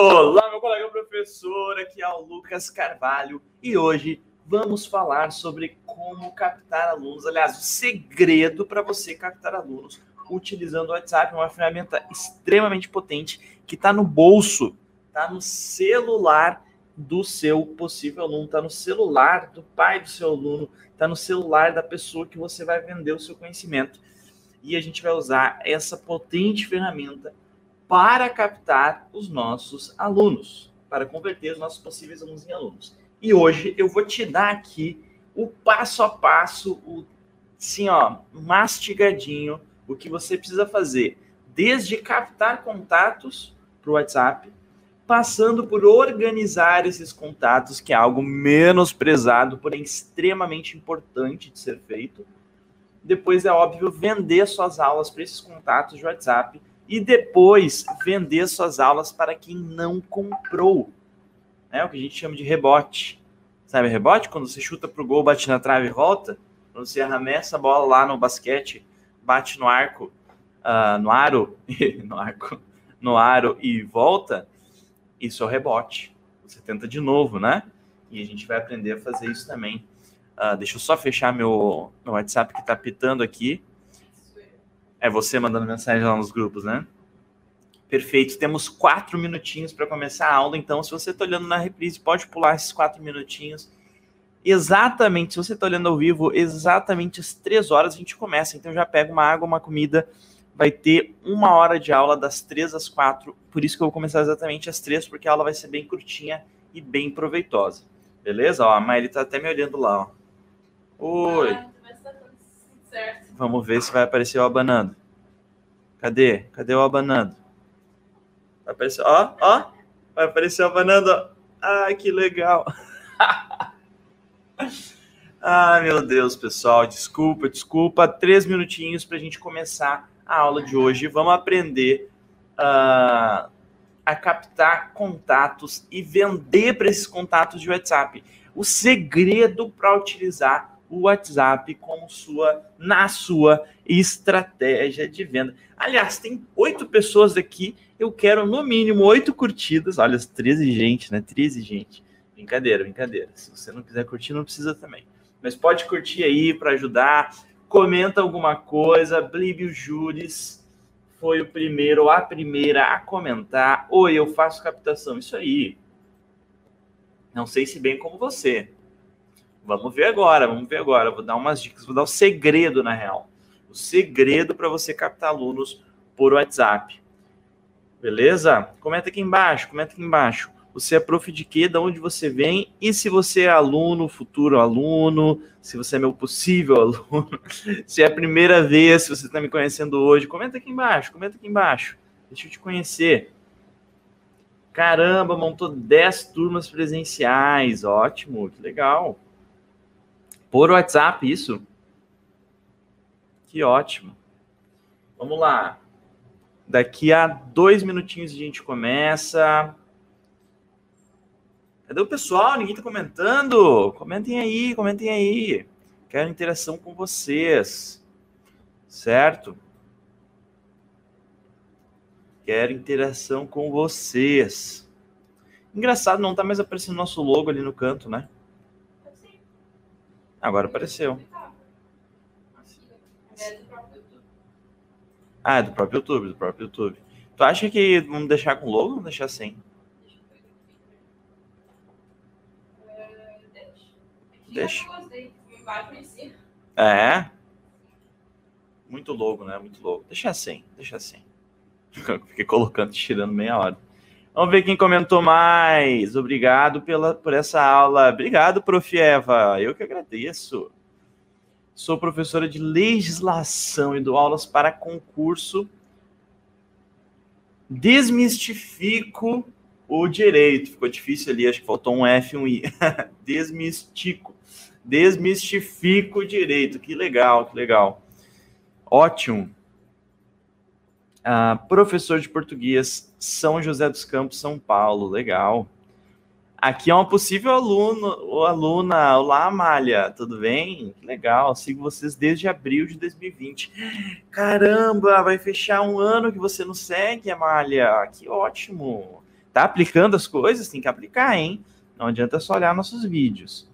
Olá, meu colega professor, aqui é o Lucas Carvalho e hoje vamos falar sobre como captar alunos. Aliás, o segredo para você captar alunos utilizando o WhatsApp, uma ferramenta extremamente potente que está no bolso, está no celular do seu possível aluno, está no celular do pai do seu aluno, está no celular da pessoa que você vai vender o seu conhecimento. E a gente vai usar essa potente ferramenta para captar os nossos alunos, para converter os nossos possíveis alunos em alunos. E hoje eu vou te dar aqui o passo a passo, o assim, ó, mastigadinho, o que você precisa fazer, desde captar contatos para o WhatsApp, passando por organizar esses contatos, que é algo menosprezado, porém extremamente importante de ser feito. Depois, é óbvio, vender suas aulas para esses contatos de WhatsApp e depois vender suas aulas para quem não comprou. É o que a gente chama de rebote. Sabe rebote? Quando você chuta para o gol, bate na trave e volta. Quando você arremessa a bola lá no basquete, bate no arco, uh, no aro, no arco, no aro e volta, isso é o rebote. Você tenta de novo, né? E a gente vai aprender a fazer isso também. Uh, deixa eu só fechar meu, meu WhatsApp que está pitando aqui. É você mandando mensagem lá nos grupos, né? Perfeito. Temos quatro minutinhos para começar a aula. Então, se você está olhando na reprise, pode pular esses quatro minutinhos. Exatamente, se você está olhando ao vivo, exatamente às três horas a gente começa. Então, já pega uma água, uma comida. Vai ter uma hora de aula das três às quatro. Por isso que eu vou começar exatamente às três, porque a aula vai ser bem curtinha e bem proveitosa. Beleza? Ó, a Maíra está até me olhando lá. Ó. Oi. Certo. Vamos ver se vai aparecer o abanando. Cadê? Cadê o abanando? Vai aparecer, ó, ó. Vai aparecer o abanando. Ah, que legal. ah, meu Deus, pessoal. Desculpa, desculpa. Três minutinhos para a gente começar a aula de hoje. Vamos aprender uh, a captar contatos e vender para esses contatos de WhatsApp. O segredo para utilizar o WhatsApp como sua na sua estratégia de venda. Aliás, tem oito pessoas aqui. Eu quero no mínimo oito curtidas. Olha, 13 gente, né? 13 gente. Brincadeira, brincadeira. Se você não quiser curtir, não precisa também. Mas pode curtir aí para ajudar. Comenta alguma coisa. Blíbio Júris foi o primeiro a primeira a comentar. Oi, eu faço captação. Isso aí. Não sei se bem como você, Vamos ver agora, vamos ver agora. Vou dar umas dicas, vou dar o um segredo, na real. O segredo para você captar alunos por WhatsApp. Beleza? Comenta aqui embaixo, comenta aqui embaixo. Você é prof de quê? De onde você vem? E se você é aluno, futuro aluno, se você é meu possível aluno, se é a primeira vez, se você está me conhecendo hoje, comenta aqui embaixo, comenta aqui embaixo. Deixa eu te conhecer. Caramba, montou 10 turmas presenciais. Ótimo, que legal. Por WhatsApp, isso? Que ótimo. Vamos lá. Daqui a dois minutinhos a gente começa. Cadê o pessoal? Ninguém está comentando? Comentem aí, comentem aí. Quero interação com vocês. Certo? Quero interação com vocês. Engraçado, não está mais aparecendo nosso logo ali no canto, né? Agora apareceu. Ah, é do próprio YouTube, do próprio YouTube. Tu acha que vamos deixar com logo ou vamos deixar sem? Deixa. É. Muito logo, né? Muito logo. Deixa sem, deixa sem. Fiquei colocando, tirando meia hora. Vamos ver quem comentou mais. Obrigado pela, por essa aula. Obrigado, Prof. Eva. Eu que agradeço. Sou professora de legislação e dou aulas para concurso. Desmistifico o direito. Ficou difícil ali, acho que faltou um F e um I. Desmistico. Desmistifico o direito. Que legal, que legal. Ótimo. Uh, professor de português, São José dos Campos, São Paulo. Legal. Aqui é uma possível aluno ou aluna. Olá, Amália, tudo bem? Legal, sigo vocês desde abril de 2020. Caramba, vai fechar um ano que você não segue, Amália. Que ótimo. Tá aplicando as coisas? Tem que aplicar, hein? Não adianta só olhar nossos vídeos.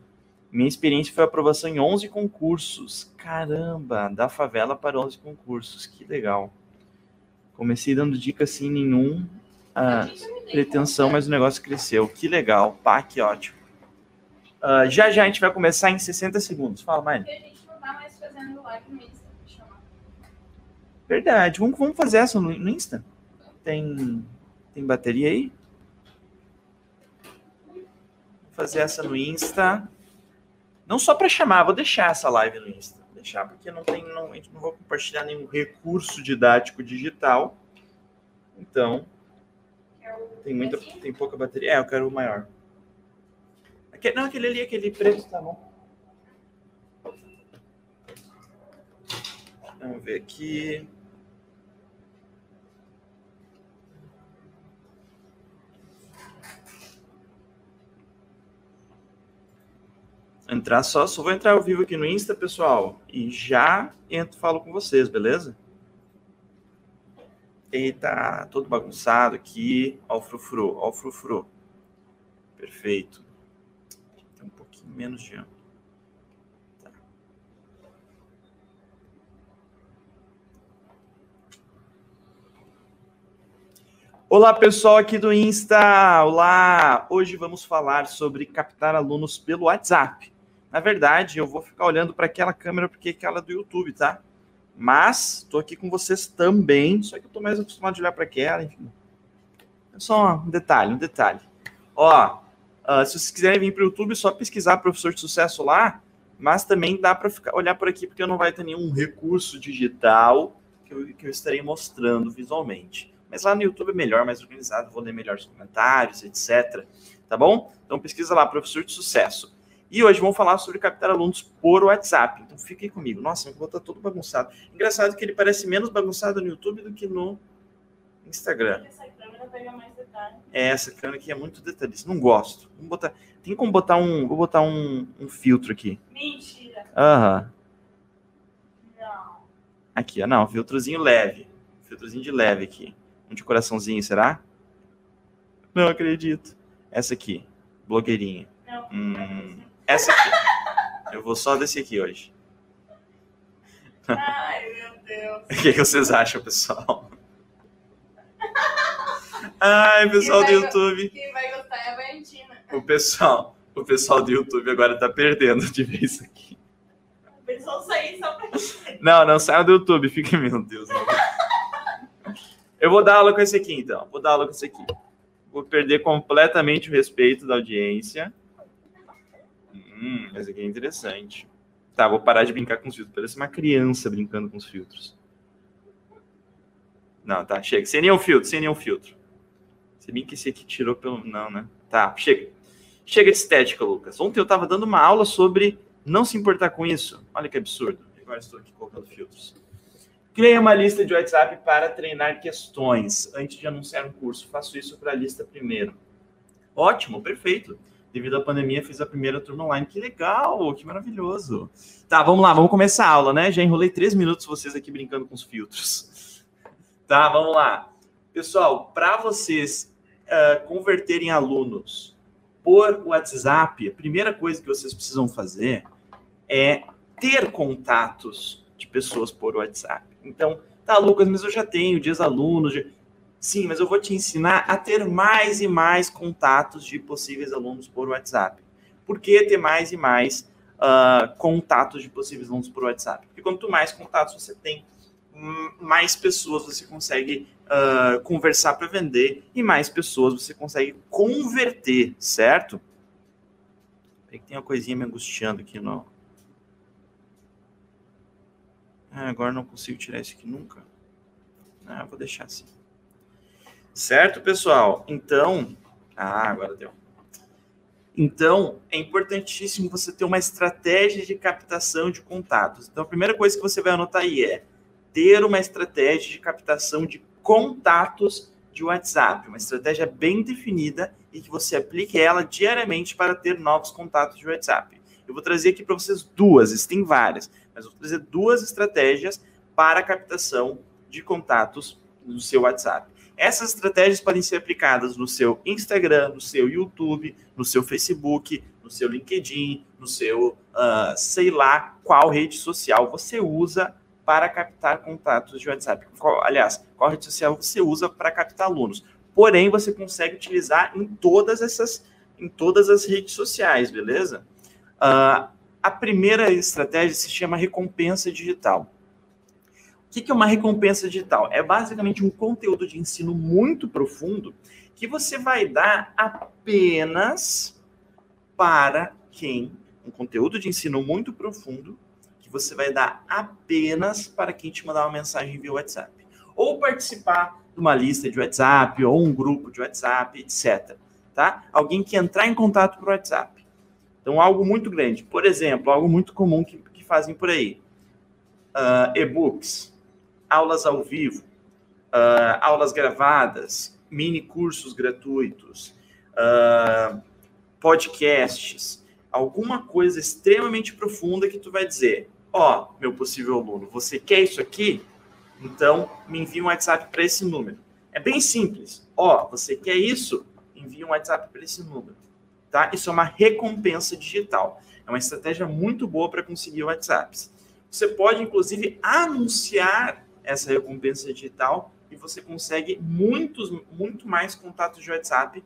Minha experiência foi aprovação em 11 concursos. Caramba, da favela para 11 concursos. Que legal. Comecei dando dica sem nenhum ah, pretensão, mas o negócio cresceu. Que legal. Pá, que ótimo. Uh, já já a gente vai começar em 60 segundos. Fala, Mari. A gente não tá mais fazendo live no Insta. Verdade. Vamos, vamos fazer essa no, no Insta? Tem, tem bateria aí? Vou fazer essa no Insta. Não só para chamar, vou deixar essa live no Insta. Deixar porque não tem, não, a gente não vou compartilhar nenhum recurso didático digital. Então, tem muita, tem pouca bateria. É, eu quero o maior. Aquele, não, aquele ali, aquele preto, tá bom. Vamos ver aqui. Entrar só, só vou entrar ao vivo aqui no Insta, pessoal, e já entro, falo com vocês, beleza? Eita, todo bagunçado aqui. Ó o frufru, ó o frufru. Perfeito. Tem um pouquinho menos de ângulo. Tá. Olá, pessoal aqui do Insta. Olá! Hoje vamos falar sobre captar alunos pelo WhatsApp. Na verdade, eu vou ficar olhando para aquela câmera porque é aquela do YouTube, tá? Mas estou aqui com vocês também, só que eu estou mais acostumado a olhar para aquela, enfim. É só um detalhe, um detalhe. Ó, uh, se vocês quiserem vir para o YouTube, é só pesquisar professor de sucesso lá, mas também dá para olhar por aqui, porque não vai ter nenhum recurso digital que eu, que eu estarei mostrando visualmente. Mas lá no YouTube é melhor, mais organizado, vou ler melhor os comentários, etc. Tá bom? Então pesquisa lá, professor de sucesso. E hoje vamos falar sobre captar alunos por WhatsApp. Então fiquem comigo. Nossa, meu tá todo bagunçado. Engraçado que ele parece menos bagunçado no YouTube do que no Instagram. Essa câmera pega mais detalhe. É, essa câmera aqui é muito detalhista. Não gosto. Vamos botar... Tem como botar um. Vou botar um, um filtro aqui. Mentira. Aham. Não. Aqui, ó. Não, filtrozinho leve. Filtrozinho de leve aqui. Um de coraçãozinho, será? Não acredito. Essa aqui. Blogueirinha. Não. Hum. Essa aqui. Eu vou só desse aqui hoje. Ai, meu Deus. O que, que vocês acham, pessoal? Ai, pessoal do YouTube. Quem vai gostar é a Valentina. O pessoal, o pessoal do YouTube agora tá perdendo de ver isso aqui. O pessoal sair só pra Não, não saia do YouTube, fica, meu Deus. Eu vou dar aula com esse aqui, então. Vou dar aula com esse aqui. Vou perder completamente o respeito da audiência. Hum, esse aqui é interessante. Tá, vou parar de brincar com os filtros. Parece uma criança brincando com os filtros. Não, tá, chega. Sem nenhum filtro, sem nenhum filtro. Se bem que esse aqui tirou pelo. Não, né? Tá, chega. Chega de estética, Lucas. Ontem eu tava dando uma aula sobre não se importar com isso. Olha que absurdo. Agora estou aqui colocando filtros. Criei uma lista de WhatsApp para treinar questões antes de anunciar um curso. Faço isso para a lista primeiro. Ótimo, perfeito devido à pandemia, fiz a primeira turma online. Que legal, que maravilhoso. Tá, vamos lá, vamos começar a aula, né? Já enrolei três minutos vocês aqui brincando com os filtros. Tá, vamos lá. Pessoal, para vocês uh, converterem alunos por WhatsApp, a primeira coisa que vocês precisam fazer é ter contatos de pessoas por WhatsApp. Então, tá, Lucas, mas eu já tenho dias alunos. Já... Sim, mas eu vou te ensinar a ter mais e mais contatos de possíveis alunos por WhatsApp. Por que ter mais e mais uh, contatos de possíveis alunos por WhatsApp? Porque quanto mais contatos você tem, mais pessoas você consegue uh, conversar para vender e mais pessoas você consegue converter, certo? Tem uma coisinha me angustiando aqui. Ah, agora não consigo tirar isso aqui nunca. Ah, vou deixar assim. Certo, pessoal? Então, ah, agora deu. Então, é importantíssimo você ter uma estratégia de captação de contatos. Então, a primeira coisa que você vai anotar aí é ter uma estratégia de captação de contatos de WhatsApp, uma estratégia bem definida e que você aplique ela diariamente para ter novos contatos de WhatsApp. Eu vou trazer aqui para vocês duas, existem várias, mas vou trazer duas estratégias para a captação de contatos no seu WhatsApp. Essas estratégias podem ser aplicadas no seu Instagram, no seu YouTube, no seu Facebook, no seu LinkedIn, no seu, uh, sei lá, qual rede social você usa para captar contatos de WhatsApp. Qual, aliás, qual rede social você usa para captar alunos. Porém, você consegue utilizar em todas essas, em todas as redes sociais, beleza? Uh, a primeira estratégia se chama recompensa digital. O que é uma recompensa digital? É basicamente um conteúdo de ensino muito profundo que você vai dar apenas para quem um conteúdo de ensino muito profundo que você vai dar apenas para quem te mandar uma mensagem via WhatsApp ou participar de uma lista de WhatsApp ou um grupo de WhatsApp, etc. Tá? Alguém que entrar em contato por WhatsApp. Então, algo muito grande. Por exemplo, algo muito comum que, que fazem por aí: uh, e-books, aulas ao vivo, uh, aulas gravadas, mini cursos gratuitos, uh, podcasts, alguma coisa extremamente profunda que tu vai dizer, ó, oh, meu possível aluno, você quer isso aqui? Então, me envie um WhatsApp para esse número. É bem simples. Ó, oh, você quer isso? Envie um WhatsApp para esse número. Tá? Isso é uma recompensa digital. É uma estratégia muito boa para conseguir WhatsApps. Você pode, inclusive, anunciar essa recompensa digital e você consegue muitos, muito mais contatos de WhatsApp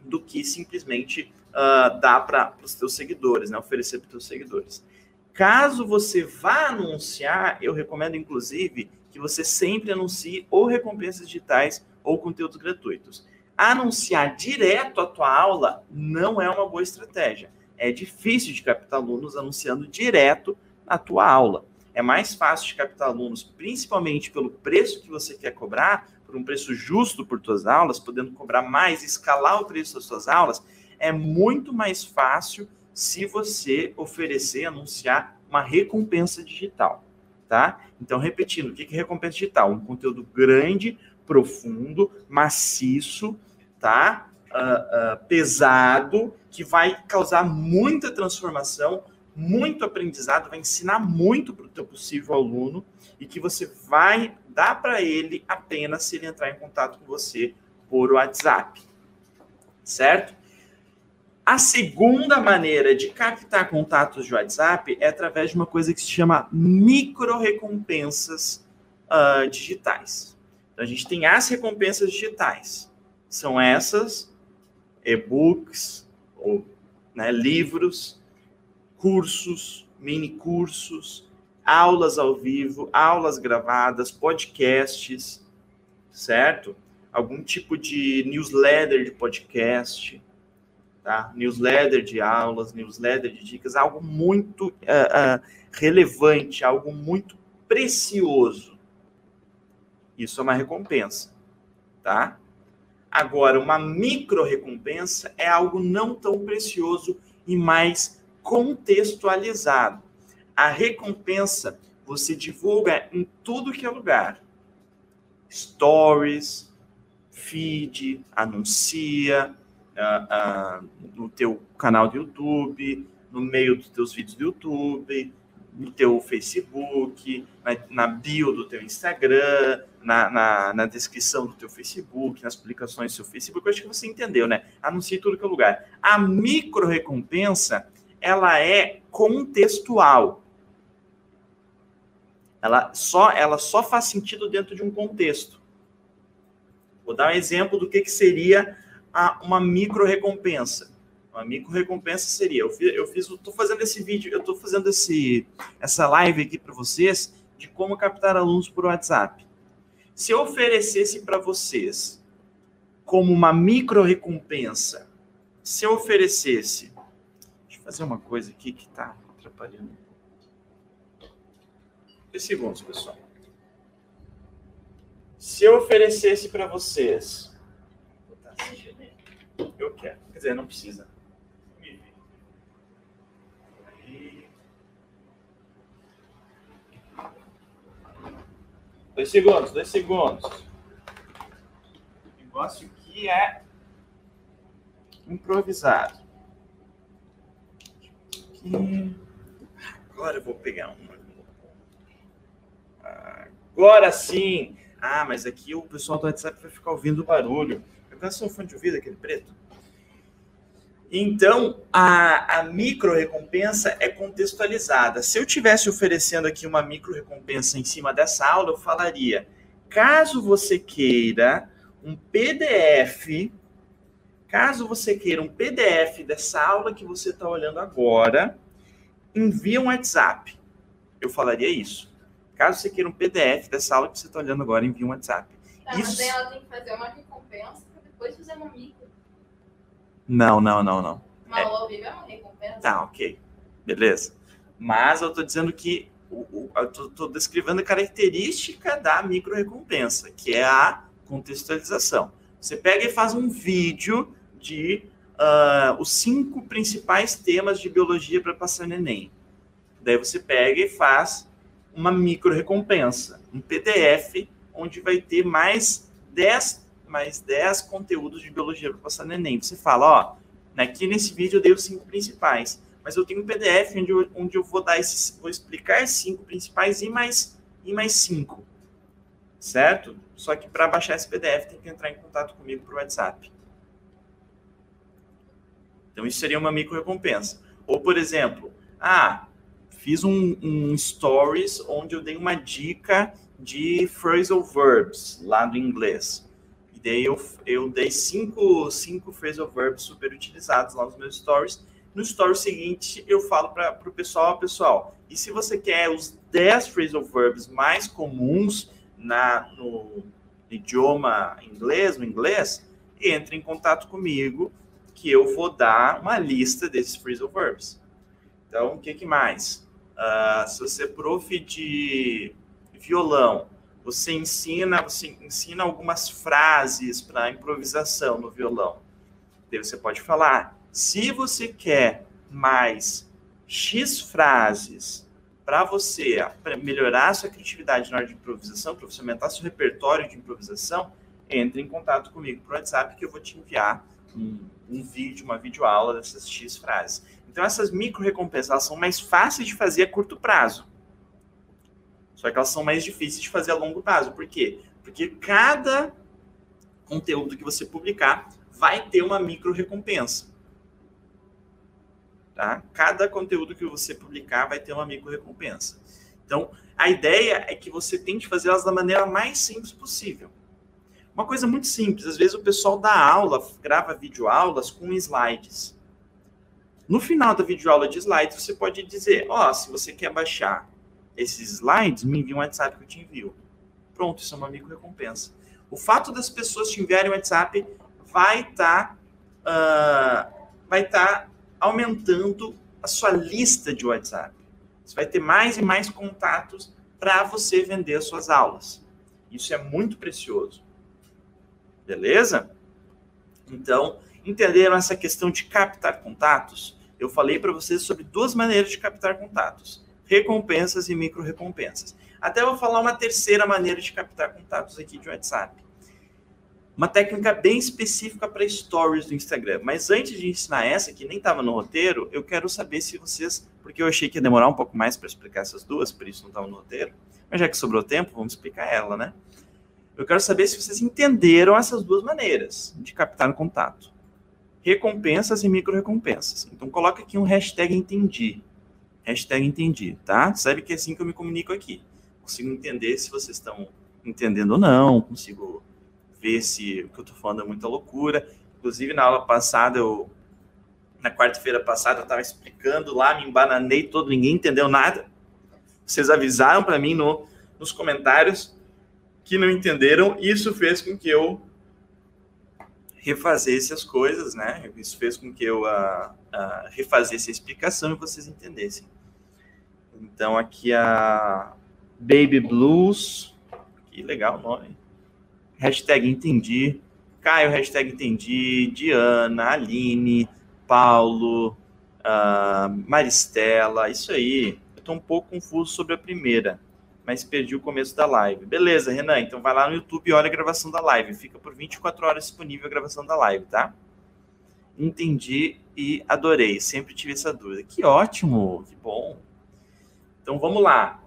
do que simplesmente uh, dar para os seus seguidores, né? oferecer para os seus seguidores. Caso você vá anunciar, eu recomendo inclusive que você sempre anuncie ou recompensas digitais ou conteúdos gratuitos. Anunciar direto a tua aula não é uma boa estratégia. É difícil de captar alunos anunciando direto a tua aula. É mais fácil de captar alunos, principalmente pelo preço que você quer cobrar, por um preço justo por tuas aulas, podendo cobrar mais, escalar o preço das suas aulas, é muito mais fácil se você oferecer, anunciar uma recompensa digital, tá? Então, repetindo, o que é recompensa digital? Um conteúdo grande, profundo, maciço, tá? Uh, uh, pesado, que vai causar muita transformação, muito aprendizado, vai ensinar muito para o teu possível aluno e que você vai dar para ele apenas se ele entrar em contato com você por WhatsApp. Certo? A segunda maneira de captar contatos de WhatsApp é através de uma coisa que se chama micro-recompensas uh, digitais. Então, a gente tem as recompensas digitais. São essas, e-books, ou né, livros, cursos, mini cursos, aulas ao vivo, aulas gravadas, podcasts, certo? Algum tipo de newsletter de podcast, tá? Newsletter de aulas, newsletter de dicas, algo muito uh, uh, relevante, algo muito precioso. Isso é uma recompensa, tá? Agora, uma micro recompensa é algo não tão precioso e mais contextualizado. A recompensa você divulga em tudo que é lugar. Stories, feed, anuncia uh, uh, no teu canal do YouTube, no meio dos teus vídeos do YouTube, no teu Facebook, na, na bio do teu Instagram, na, na, na, descrição do teu Facebook, nas publicações do seu Facebook. Eu acho que você entendeu, né? Anuncie tudo que é lugar. A micro recompensa ela é contextual. Ela só, ela só faz sentido dentro de um contexto. Vou dar um exemplo do que, que seria a, uma micro recompensa. Uma micro recompensa seria, eu fiz, eu fiz, estou fazendo esse vídeo, eu estou fazendo esse, essa live aqui para vocês de como captar alunos por WhatsApp. Se eu oferecesse para vocês como uma micro recompensa, se eu oferecesse fazer uma coisa aqui que está atrapalhando. Dois segundos, pessoal. Se eu oferecesse para vocês. Eu quero. Quer dizer, não precisa. Dois segundos, dois segundos. Negócio aqui é improvisado aqui. Agora eu vou pegar uma. Agora sim. Ah, mas aqui o pessoal do WhatsApp vai ficar ouvindo o barulho. Eu seu fone de ouvido, aquele preto. Então, a, a micro recompensa é contextualizada. Se eu tivesse oferecendo aqui uma micro recompensa em cima dessa aula, eu falaria: caso você queira um PDF, caso você queira um PDF dessa aula que você está olhando agora, envia um WhatsApp. Eu falaria isso. Caso você queira um PDF dessa aula que você está olhando agora, envia um WhatsApp. Tá, isso... Mas ela tem que fazer uma recompensa para depois fazer uma micro. Não, não, não, não. Uma é. aula ao vivo é uma recompensa? Tá, ok. Beleza. Mas eu estou dizendo que estou descrevendo a característica da micro recompensa, que é a contextualização. Você pega e faz um vídeo de uh, os cinco principais temas de biologia para passar no Enem. Daí você pega e faz uma micro recompensa, um PDF onde vai ter mais 10 mais 10 conteúdos de biologia para passar no Enem. Você fala, ó, aqui nesse vídeo eu dei os cinco principais, mas eu tenho um PDF onde eu, onde eu vou dar esses, vou explicar cinco principais e mais, e mais cinco, certo? Só que para baixar esse PDF tem que entrar em contato comigo por WhatsApp. Então isso seria uma micro recompensa. Ou, por exemplo, ah, fiz um, um stories onde eu dei uma dica de phrasal verbs lá do inglês. E daí eu, eu dei cinco, cinco phrasal verbs super utilizados lá nos meus stories. No story seguinte, eu falo para o pessoal, pessoal, e se você quer os 10 phrasal verbs mais comuns na, no idioma inglês, no inglês, entre em contato comigo, que eu vou dar uma lista desses phrasal verbs. Então, o que, que mais? Uh, se você é prof de violão, você ensina, você ensina algumas frases para improvisação no violão. Daí você pode falar, se você quer mais X frases para você pra melhorar a sua criatividade na hora de improvisação, para você aumentar seu repertório de improvisação, entre em contato comigo por WhatsApp que eu vou te enviar um, um vídeo, uma videoaula dessas X frases. Então essas micro recompensas são mais fáceis de fazer a curto prazo. Só que elas são mais difíceis de fazer a longo prazo. Por quê? Porque cada conteúdo que você publicar vai ter uma micro recompensa. Tá? Cada conteúdo que você publicar vai ter uma micro recompensa. Então, a ideia é que você tente fazer elas da maneira mais simples possível. Uma coisa muito simples, às vezes o pessoal dá aula, grava videoaulas com slides. No final da videoaula de slides, você pode dizer, ó, oh, se você quer baixar esses slides, me envia um WhatsApp que eu te envio. Pronto, isso é uma micro recompensa. O fato das pessoas te enviarem um WhatsApp vai estar tá, uh, vai tá aumentando a sua lista de WhatsApp. Você vai ter mais e mais contatos para você vender as suas aulas. Isso é muito precioso. Beleza? Então, entenderam essa questão de captar contatos? Eu falei para vocês sobre duas maneiras de captar contatos recompensas e micro recompensas. Até vou falar uma terceira maneira de captar contatos aqui de WhatsApp. Uma técnica bem específica para stories do Instagram. Mas antes de ensinar essa, que nem estava no roteiro, eu quero saber se vocês. Porque eu achei que ia demorar um pouco mais para explicar essas duas, por isso não estava no roteiro. Mas já que sobrou tempo, vamos explicar ela, né? Eu quero saber se vocês entenderam essas duas maneiras de captar contato: recompensas e micro recompensas. Então, coloca aqui um hashtag entendi. Hashtag entendi, tá? Sabe que é assim que eu me comunico aqui. Consigo entender se vocês estão entendendo ou não, consigo ver se o que eu estou falando é muita loucura. Inclusive, na aula passada, eu, na quarta-feira passada, eu estava explicando lá, me embananei todo, ninguém entendeu nada. Vocês avisaram para mim no, nos comentários que não entenderam. Isso fez com que eu refazesse as coisas, né? Isso fez com que eu uh, uh, refazesse a explicação e vocês entendessem. Então aqui a Baby Blues, que legal o nome. Hashtag entendi. Caio, hashtag entendi. Diana, Aline, Paulo, uh, Maristela, isso aí. Eu estou um pouco confuso sobre a primeira, mas perdi o começo da live. Beleza, Renan, então vai lá no YouTube e olha a gravação da live. Fica por 24 horas disponível a gravação da live, tá? Entendi e adorei. Sempre tive essa dúvida. Que ótimo, que bom. Então vamos lá.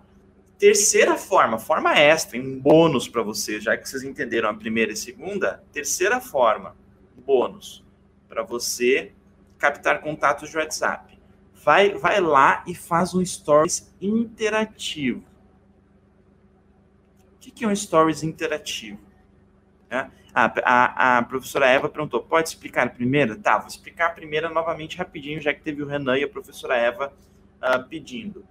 Terceira forma, forma extra, um bônus para vocês, já que vocês entenderam a primeira e segunda, terceira forma, bônus, para você captar contatos de WhatsApp. Vai, vai lá e faz um stories interativo. O que, que é um stories interativo? É? A, a, a, professora Eva perguntou: pode explicar a primeira? Tá, vou explicar a primeira novamente rapidinho, já que teve o Renan e a professora Eva uh, pedindo.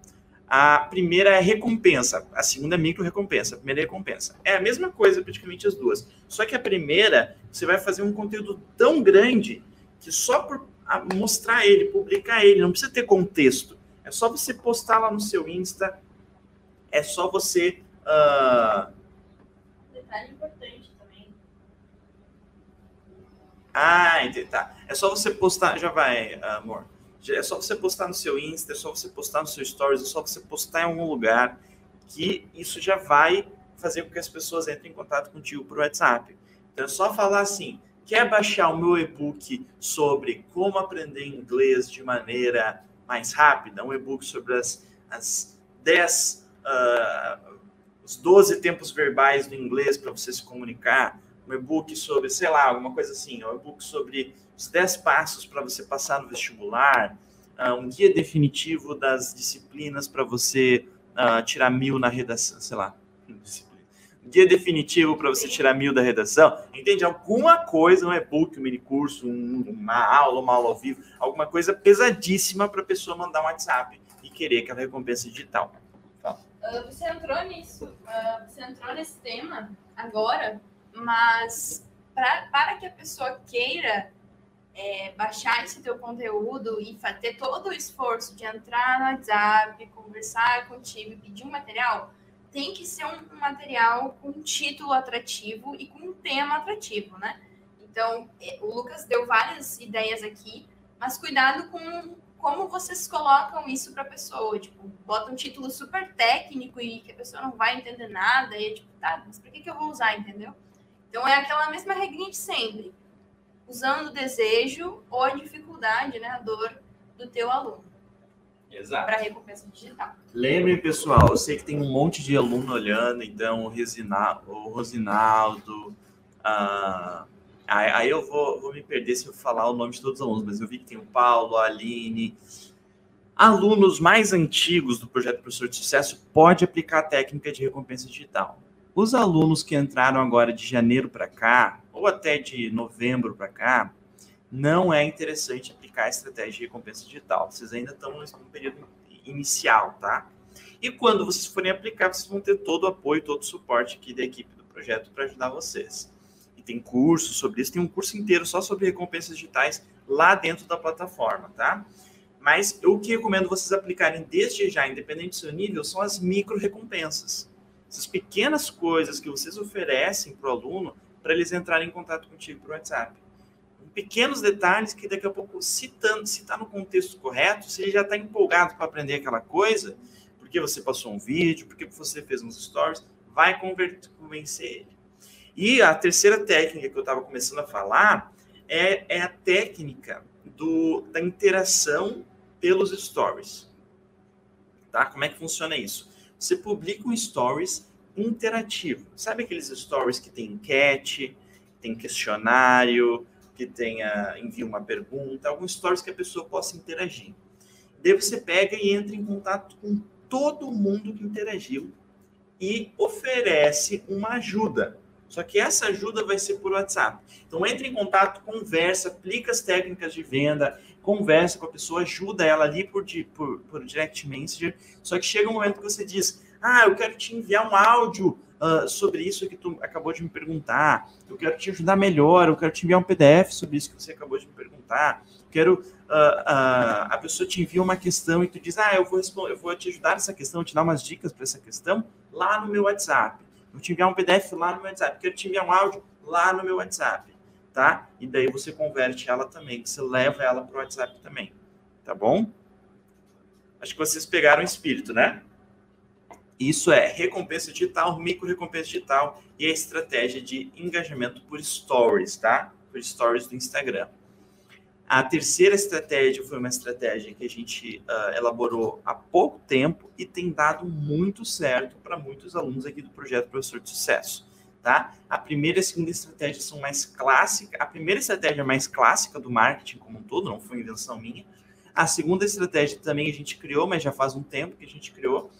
A primeira é recompensa, a segunda é micro recompensa, a primeira é recompensa. É a mesma coisa, praticamente as duas. Só que a primeira, você vai fazer um conteúdo tão grande que só por mostrar ele, publicar ele, não precisa ter contexto. É só você postar lá no seu Insta, é só você. Uh... Detalhe importante também. Ah, entendi, tá. É só você postar, já vai, amor. É só você postar no seu Insta, é só você postar no seu Stories, é só você postar em algum lugar que isso já vai fazer com que as pessoas entrem em contato contigo por WhatsApp. Então é só falar assim: quer baixar o meu e-book sobre como aprender inglês de maneira mais rápida? Um e-book sobre as, as 10, uh, os 12 tempos verbais do inglês para você se comunicar. Um e-book sobre, sei lá, alguma coisa assim. Um e-book sobre os 10 passos para você passar no vestibular, uh, um guia definitivo das disciplinas para você uh, tirar mil na redação, sei lá, guia definitivo para você tirar mil da redação, entende? Alguma coisa, um e-book, um mini curso, um, uma aula, uma aula ao vivo, alguma coisa pesadíssima para a pessoa mandar um WhatsApp e querer aquela recompensa digital. Uh, você entrou nisso, você entrou nesse tema agora, mas pra, para que a pessoa queira é, baixar esse teu conteúdo e ter todo o esforço de entrar no WhatsApp, conversar contigo e pedir um material, tem que ser um, um material com título atrativo e com um tema atrativo, né? Então, é, o Lucas deu várias ideias aqui, mas cuidado com como vocês colocam isso para a pessoa. Tipo, bota um título super técnico e que a pessoa não vai entender nada, e é tipo, tá, mas para que, que eu vou usar, entendeu? Então, é aquela mesma regrinha de sempre usando o desejo ou a dificuldade, né, a dor do teu aluno. Exato. Para recompensa digital. Lembrem, pessoal, eu sei que tem um monte de aluno olhando, então o, Resina, o Rosinaldo. Uh, aí eu vou, vou me perder se eu falar o nome de todos os alunos, mas eu vi que tem o Paulo, a Aline. Alunos mais antigos do projeto Professor de Sucesso pode aplicar a técnica de recompensa digital. Os alunos que entraram agora de janeiro para cá, ou até de novembro para cá, não é interessante aplicar a estratégia de recompensa digital. Vocês ainda estão no período inicial, tá? E quando vocês forem aplicar, vocês vão ter todo o apoio, todo o suporte aqui da equipe do projeto para ajudar vocês. E tem curso sobre isso, tem um curso inteiro só sobre recompensas digitais lá dentro da plataforma, tá? Mas o que recomendo vocês aplicarem desde já, independente do seu nível, são as micro recompensas. Essas pequenas coisas que vocês oferecem para o aluno para eles entrarem em contato contigo por WhatsApp. Pequenos detalhes que daqui a pouco, citando, se está no contexto correto, se ele já está empolgado para aprender aquela coisa, porque você passou um vídeo, porque você fez uns stories, vai convencer ele. E a terceira técnica que eu estava começando a falar é, é a técnica do, da interação pelos stories. Tá? Como é que funciona isso? Você publica um stories interativo. Sabe aqueles stories que tem enquete, tem questionário, que tenha envia uma pergunta, alguns stories que a pessoa possa interagir. Daí você pega e entra em contato com todo mundo que interagiu e oferece uma ajuda. Só que essa ajuda vai ser por WhatsApp. Então entre em contato, conversa, aplica as técnicas de venda, conversa com a pessoa, ajuda ela ali por, por, por direct messenger. Só que chega um momento que você diz: ah, eu quero te enviar um áudio uh, sobre isso que tu acabou de me perguntar. Eu quero te ajudar melhor. Eu quero te enviar um PDF sobre isso que você acabou de me perguntar. Quero uh, uh, a pessoa te envia uma questão e tu diz, ah, eu vou eu vou te ajudar nessa questão, te dar umas dicas para essa questão lá no meu WhatsApp. Vou te enviar um PDF lá no meu WhatsApp. Quero te enviar um áudio lá no meu WhatsApp, tá? E daí você converte ela também, você leva ela para o WhatsApp também, tá bom? Acho que vocês pegaram o espírito, né? Isso é recompensa digital, micro recompensa digital e a estratégia de engajamento por stories, tá? Por stories do Instagram. A terceira estratégia foi uma estratégia que a gente uh, elaborou há pouco tempo e tem dado muito certo para muitos alunos aqui do projeto Professor de Sucesso. Tá? A primeira e a segunda estratégia são mais clássicas. A primeira estratégia é mais clássica do marketing como um todo, não foi invenção minha. A segunda estratégia também a gente criou, mas já faz um tempo que a gente criou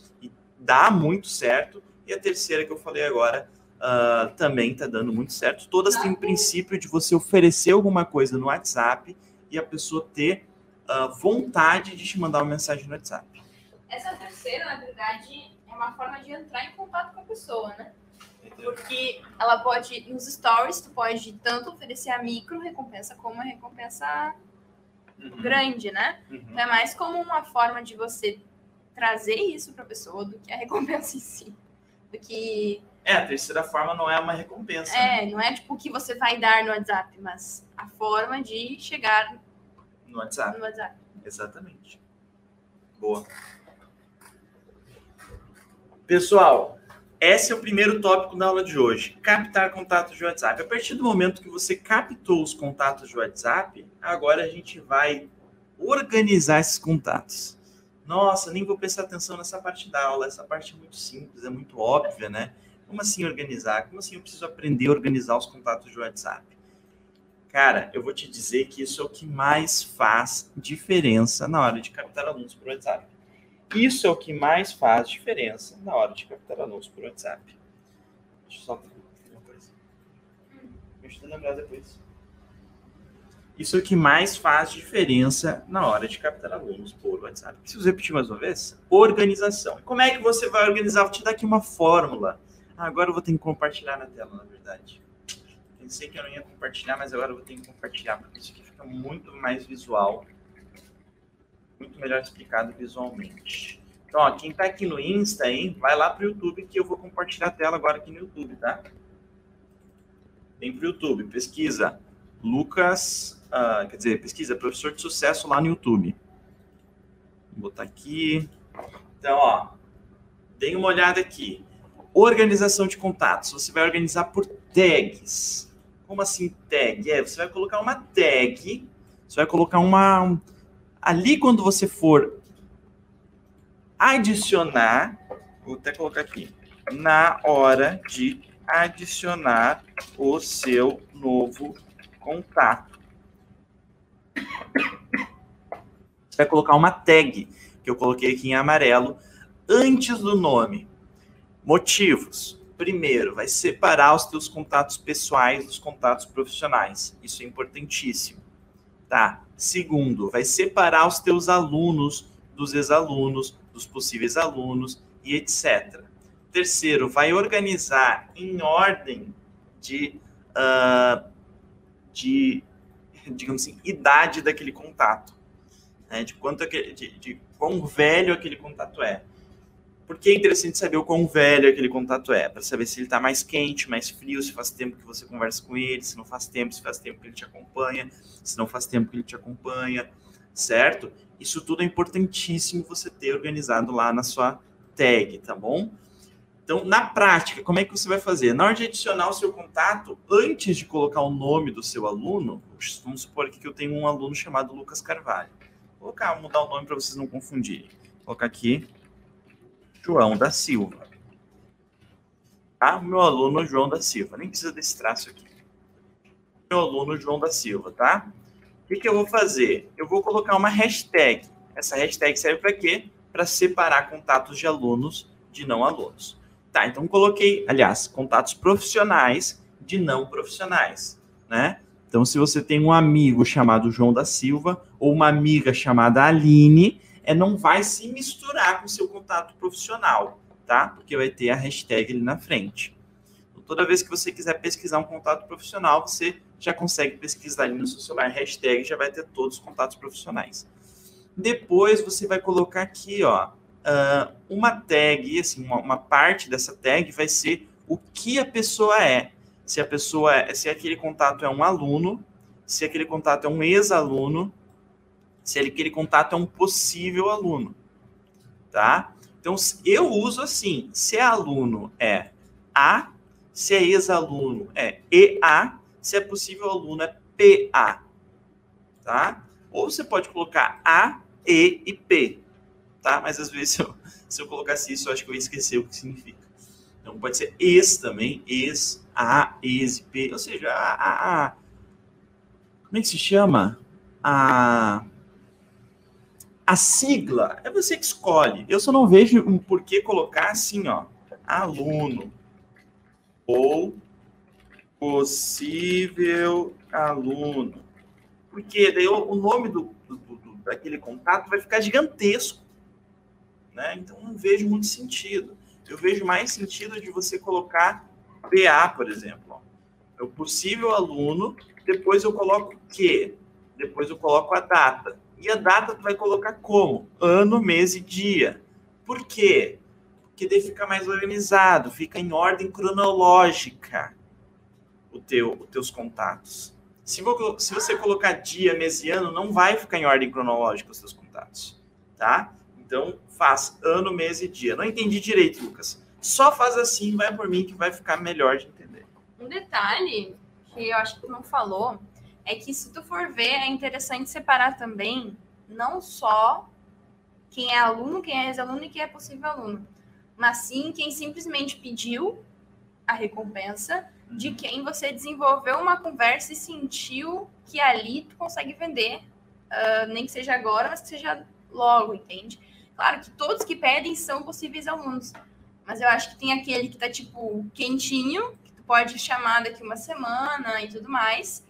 dá muito certo. E a terceira que eu falei agora uh, também está dando muito certo. Todas têm o princípio de você oferecer alguma coisa no WhatsApp e a pessoa ter uh, vontade de te mandar uma mensagem no WhatsApp. Essa terceira, na verdade, é uma forma de entrar em contato com a pessoa, né? Porque ela pode, nos stories, tu pode tanto oferecer a micro recompensa como a recompensa uhum. grande, né? Uhum. Então é mais como uma forma de você trazer isso para a pessoa do que a recompensa em si. Do que. É, a terceira forma não é uma recompensa. É, né? não é tipo o que você vai dar no WhatsApp, mas a forma de chegar no WhatsApp. No WhatsApp. Exatamente. Boa. Pessoal, esse é o primeiro tópico da aula de hoje: captar contatos de WhatsApp. A partir do momento que você captou os contatos de WhatsApp, agora a gente vai organizar esses contatos. Nossa, nem vou prestar atenção nessa parte da aula. Essa parte é muito simples, é muito óbvia, né? Como assim organizar? Como assim eu preciso aprender a organizar os contatos de WhatsApp? Cara, eu vou te dizer que isso é o que mais faz diferença na hora de captar alunos o WhatsApp. Isso é o que mais faz diferença na hora de captar alunos por WhatsApp. Deixa eu só uma coisa. Me ajuda a lembrar depois. Isso é o que mais faz diferença na hora de captar alunos por WhatsApp. Preciso repetir mais uma vez? Organização. Como é que você vai organizar? Vou te dar aqui uma fórmula. Ah, agora eu vou ter que compartilhar na tela, na verdade. Pensei que eu não ia compartilhar, mas agora eu vou ter que compartilhar, porque isso aqui fica muito mais visual muito melhor explicado visualmente. Então, ó, quem está aqui no Insta, hein, vai lá para o YouTube que eu vou compartilhar a tela agora aqui no YouTube, tá? Vem para o YouTube, pesquisa Lucas, uh, quer dizer, pesquisa professor de sucesso lá no YouTube. Vou botar aqui. Então, ó, dê uma olhada aqui. Organização de contatos. Você vai organizar por tags. Como assim tag? É, você vai colocar uma tag, você vai colocar uma ali quando você for adicionar, vou até colocar aqui, na hora de adicionar o seu novo contato. Você vai colocar uma tag, que eu coloquei aqui em amarelo, antes do nome. Motivos. Primeiro, vai separar os teus contatos pessoais dos contatos profissionais. Isso é importantíssimo. Tá? Segundo, vai separar os teus alunos dos ex-alunos, dos possíveis alunos e etc. Terceiro, vai organizar em ordem de, uh, de digamos assim, idade daquele contato, né? de quanto de, de quão velho aquele contato é. Porque é interessante saber o quão velho aquele contato é, para saber se ele está mais quente, mais frio, se faz tempo que você conversa com ele, se não faz tempo, se faz tempo que ele te acompanha, se não faz tempo que ele te acompanha, certo? Isso tudo é importantíssimo você ter organizado lá na sua tag, tá bom? Então, na prática, como é que você vai fazer? Na hora de adicionar o seu contato, antes de colocar o nome do seu aluno, vamos supor aqui que eu tenho um aluno chamado Lucas Carvalho. Vou colocar, mudar o nome para vocês não confundirem. Vou colocar aqui João da Silva. Tá? Meu aluno João da Silva. Nem precisa desse traço aqui. Meu aluno João da Silva, tá? O que, que eu vou fazer? Eu vou colocar uma hashtag. Essa hashtag serve para quê? Para separar contatos de alunos de não alunos. Tá, então coloquei, aliás, contatos profissionais de não profissionais, né? Então, se você tem um amigo chamado João da Silva ou uma amiga chamada Aline, é, não vai se misturar com seu contato profissional, tá? Porque vai ter a hashtag ali na frente. Então, toda vez que você quiser pesquisar um contato profissional, você já consegue pesquisar ali no seu celular hashtag, já vai ter todos os contatos profissionais. Depois você vai colocar aqui, ó, uh, uma tag, assim, uma, parte dessa tag vai ser o que a pessoa é. Se a pessoa é, se aquele contato é um aluno, se aquele contato é um ex-aluno, se aquele contato é um possível aluno, tá? Então, eu uso assim, se é aluno é A, se é ex-aluno é EA, se é possível aluno é PA, tá? Ou você pode colocar A, E e P, tá? Mas às vezes, eu, se eu colocasse isso, eu acho que eu ia esquecer o que significa. Então, pode ser ex também, ex, A, ex P, ou seja, a, a, a como é que se chama? A a sigla é você que escolhe. Eu só não vejo um porquê colocar assim, ó, aluno ou possível aluno. Porque daí o, nome do, do, do, daquele contato vai ficar gigantesco. Né? Então não vejo muito sentido. Eu vejo mais sentido de você colocar PA, por exemplo. É o possível aluno, depois eu coloco o quê? Depois eu coloco a data. E a data tu vai colocar como? Ano, mês e dia. Por quê? Porque daí fica mais organizado, fica em ordem cronológica o teu, os teus contatos. Se, vou, se você colocar dia, mês e ano, não vai ficar em ordem cronológica os seus contatos, tá? Então, faz ano, mês e dia. Não entendi direito, Lucas. Só faz assim, vai por mim, que vai ficar melhor de entender. Um detalhe que eu acho que tu não falou é que se tu for ver, é interessante separar também não só quem é aluno, quem é ex-aluno e quem é possível aluno, mas sim quem simplesmente pediu a recompensa de uhum. quem você desenvolveu uma conversa e sentiu que ali tu consegue vender, uh, nem que seja agora, mas que seja logo, entende? Claro que todos que pedem são possíveis alunos, mas eu acho que tem aquele que tá tipo quentinho, que tu pode chamar daqui uma semana e tudo mais,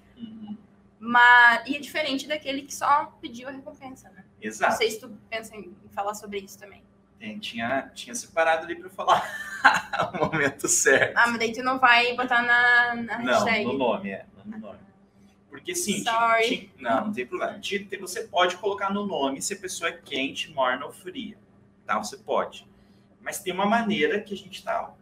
mas, e é diferente daquele que só pediu a recompensa, né? Exato. Não sei se tu pensa em falar sobre isso também. Tem, tinha, tinha separado ali para falar o momento certo. Ah, mas daí tu não vai botar na, na hashtag. Não, no nome, é. No nome. Porque sim, Sorry. não, não tem problema. Você pode colocar no nome se a pessoa é quente, morna ou fria. Tá? Você pode. Mas tem uma maneira que a gente tá.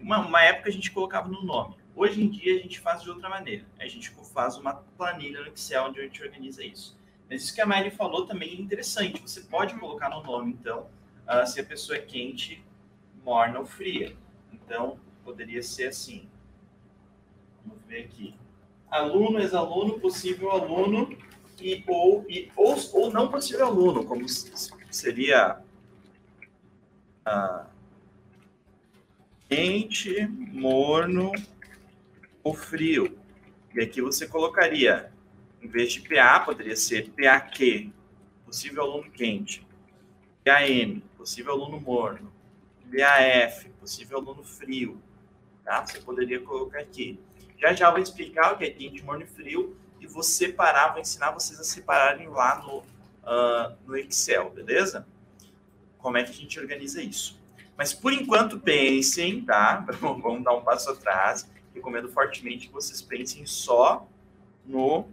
Uma, uma época a gente colocava no nome. Hoje em dia a gente faz de outra maneira. A gente faz uma planilha no Excel onde a gente organiza isso. Mas isso que a Mari falou também é interessante. Você pode colocar no nome, então, uh, se a pessoa é quente, morna ou fria. Então, poderia ser assim. Vamos ver aqui. Aluno, ex-aluno, possível aluno e ou, e, ou, ou não possível aluno, como seria uh, quente, morno, o frio. E aqui você colocaria, em vez de PA, poderia ser PAQ, possível aluno quente. PAM, possível aluno morno. BAF, possível aluno frio. Tá? Você poderia colocar aqui. Já já vou explicar o que é quente, morno e frio e vou separar, vou ensinar vocês a separarem lá no, uh, no Excel, beleza? Como é que a gente organiza isso. Mas por enquanto pensem, tá? Vamos dar um passo atrás recomendo fortemente que vocês pensem só no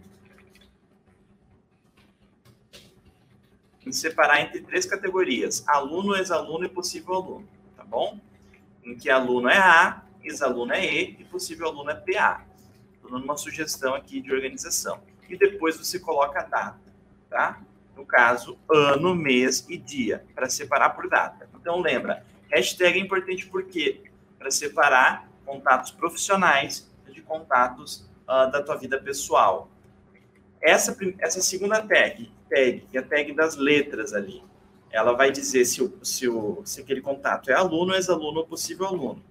em separar entre três categorias: aluno, ex-aluno e possível aluno, tá bom? Em que aluno é A, ex-aluno é E e possível aluno é PA. Estou dando uma sugestão aqui de organização. E depois você coloca a data, tá? No caso, ano, mês e dia, para separar por data. Então, lembra, hashtag é importante porque para separar contatos profissionais de contatos uh, da tua vida pessoal. Essa, essa segunda tag, tag, que é a tag das letras ali, ela vai dizer se, o, se, o, se aquele contato é aluno, ex-aluno ou possível aluno.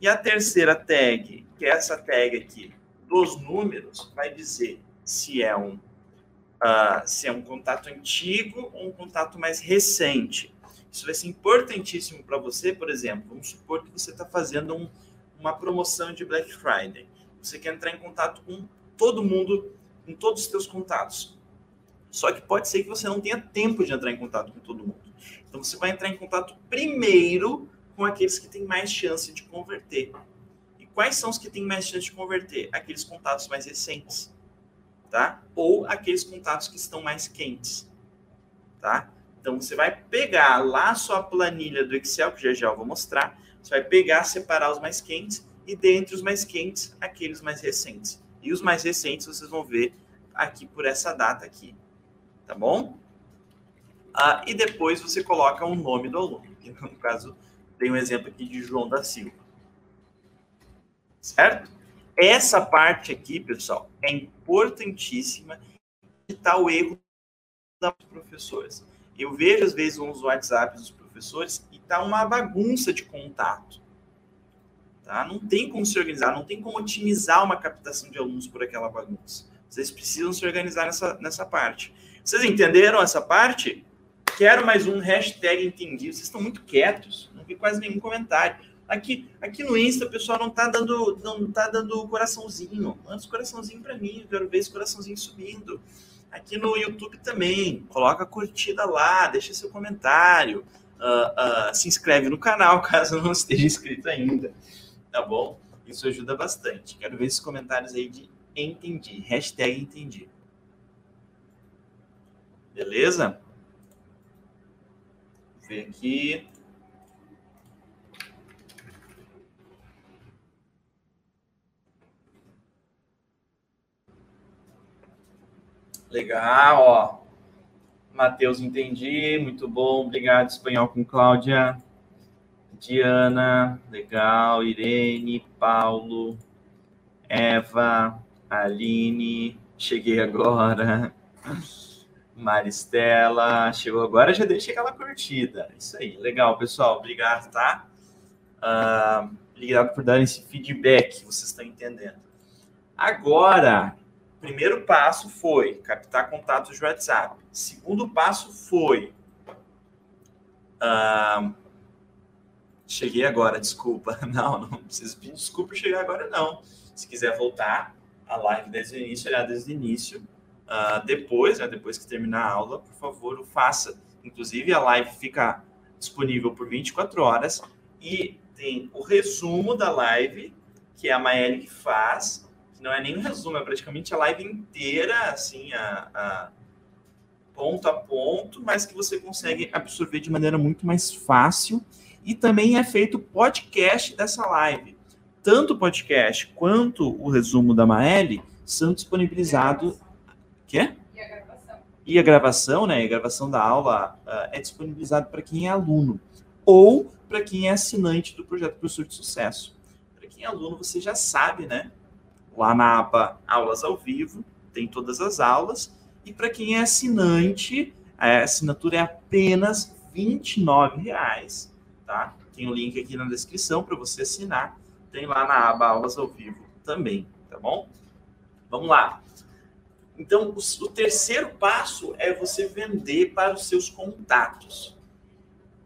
E a terceira tag, que é essa tag aqui, dos números, vai dizer se é um, uh, se é um contato antigo ou um contato mais recente. Isso vai ser importantíssimo para você, por exemplo, vamos supor que você está fazendo um, uma promoção de Black Friday. Você quer entrar em contato com todo mundo, com todos os seus contatos. Só que pode ser que você não tenha tempo de entrar em contato com todo mundo. Então você vai entrar em contato primeiro com aqueles que têm mais chance de converter. E quais são os que têm mais chance de converter? Aqueles contatos mais recentes, tá? Ou aqueles contatos que estão mais quentes, tá? Então você vai pegar lá a sua planilha do Excel, que já já eu vou mostrar, você vai pegar, separar os mais quentes e dentre os mais quentes, aqueles mais recentes. E os mais recentes vocês vão ver aqui por essa data aqui, tá bom? Ah, e depois você coloca o nome do aluno. No caso, tem um exemplo aqui de João da Silva. Certo? Essa parte aqui, pessoal, é importantíssima está o erro dos professores. Eu vejo, às vezes, uns WhatsApps dos professores e tá uma bagunça de contato. Tá? Não tem como se organizar, não tem como otimizar uma captação de alunos por aquela bagunça. Vocês precisam se organizar nessa, nessa parte. Vocês entenderam essa parte? Quero mais um hashtag entendi. Vocês estão muito quietos, vi quase nenhum comentário. Aqui, aqui no Insta, o pessoal não tá dando, não tá dando coraçãozinho. Manda esse coraçãozinho para mim, quero ver esse coraçãozinho subindo. Aqui no YouTube também, coloca a curtida lá, deixa seu comentário, uh, uh, se inscreve no canal caso não esteja inscrito ainda, tá bom? Isso ajuda bastante. Quero ver esses comentários aí de entendi, hashtag entendi. Beleza? Vou ver aqui. Legal, ó. Matheus, entendi. Muito bom. Obrigado, espanhol com Cláudia. Diana, legal. Irene, Paulo, Eva, Aline, cheguei agora. Maristela, chegou agora, já deixei aquela curtida. Isso aí, legal, pessoal. Obrigado, tá? Uh, obrigado por darem esse feedback, vocês estão entendendo. Agora, primeiro passo foi captar contatos de WhatsApp. Segundo passo foi. Cheguei agora, desculpa. Não, não precisa pedir desculpa chegar agora, não. Se quiser voltar a live desde o início, olhar desde o início. Uh, depois, né, depois que terminar a aula, por favor, o faça. Inclusive, a live fica disponível por 24 horas e tem o resumo da live, que é a Maeli faz, não é nem um resumo, é praticamente a live inteira, assim, a, a, ponto a ponto, mas que você consegue absorver de maneira muito mais fácil. E também é feito podcast dessa live. Tanto o podcast quanto o resumo da Maeli são disponibilizados. Quê? E a gravação. E a gravação, né? A gravação da aula uh, é disponibilizado para quem é aluno ou para quem é assinante do projeto Professor de Sucesso. Para quem é aluno, você já sabe, né? Lá na aba Aulas ao Vivo, tem todas as aulas. E para quem é assinante, a assinatura é apenas R$ 29,00, tá? Tem o um link aqui na descrição para você assinar. Tem lá na aba Aulas ao Vivo também, tá bom? Vamos lá. Então, o terceiro passo é você vender para os seus contatos.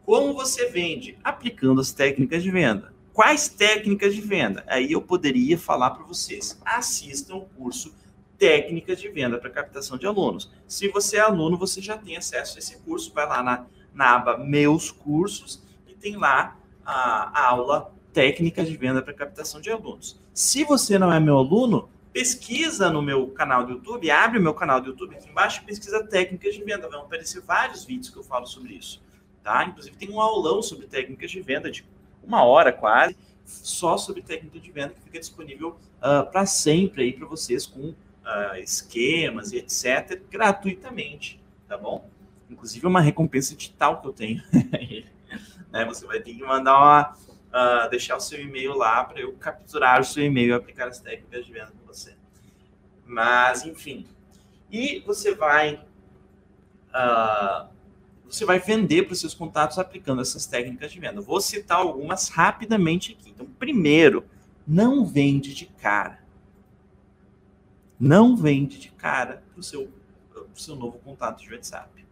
Como você vende? Aplicando as técnicas de venda. Quais técnicas de venda? Aí eu poderia falar para vocês. Assistam o curso Técnicas de Venda para Captação de Alunos. Se você é aluno, você já tem acesso a esse curso. Vai lá na, na aba Meus Cursos e tem lá a, a aula Técnicas de Venda para Captação de Alunos. Se você não é meu aluno, pesquisa no meu canal do YouTube, abre o meu canal do YouTube aqui embaixo, pesquisa técnicas de venda, vão aparecer vários vídeos que eu falo sobre isso, tá? Inclusive tem um aulão sobre técnicas de venda de uma hora quase, só sobre técnica de venda que fica disponível uh, ah, para sempre aí para vocês com uh, esquemas e etc. gratuitamente, tá bom? Inclusive uma recompensa digital que eu tenho. né? Você vai ter que mandar uma, uh, deixar o seu e-mail lá para eu capturar o seu e-mail e aplicar as técnicas de venda para você. Mas, enfim. E você vai uh, você vai vender para os seus contatos aplicando essas técnicas de venda. Vou citar algumas rapidamente aqui. Então, primeiro, não vende de cara. Não vende de cara para o seu, seu novo contato de WhatsApp.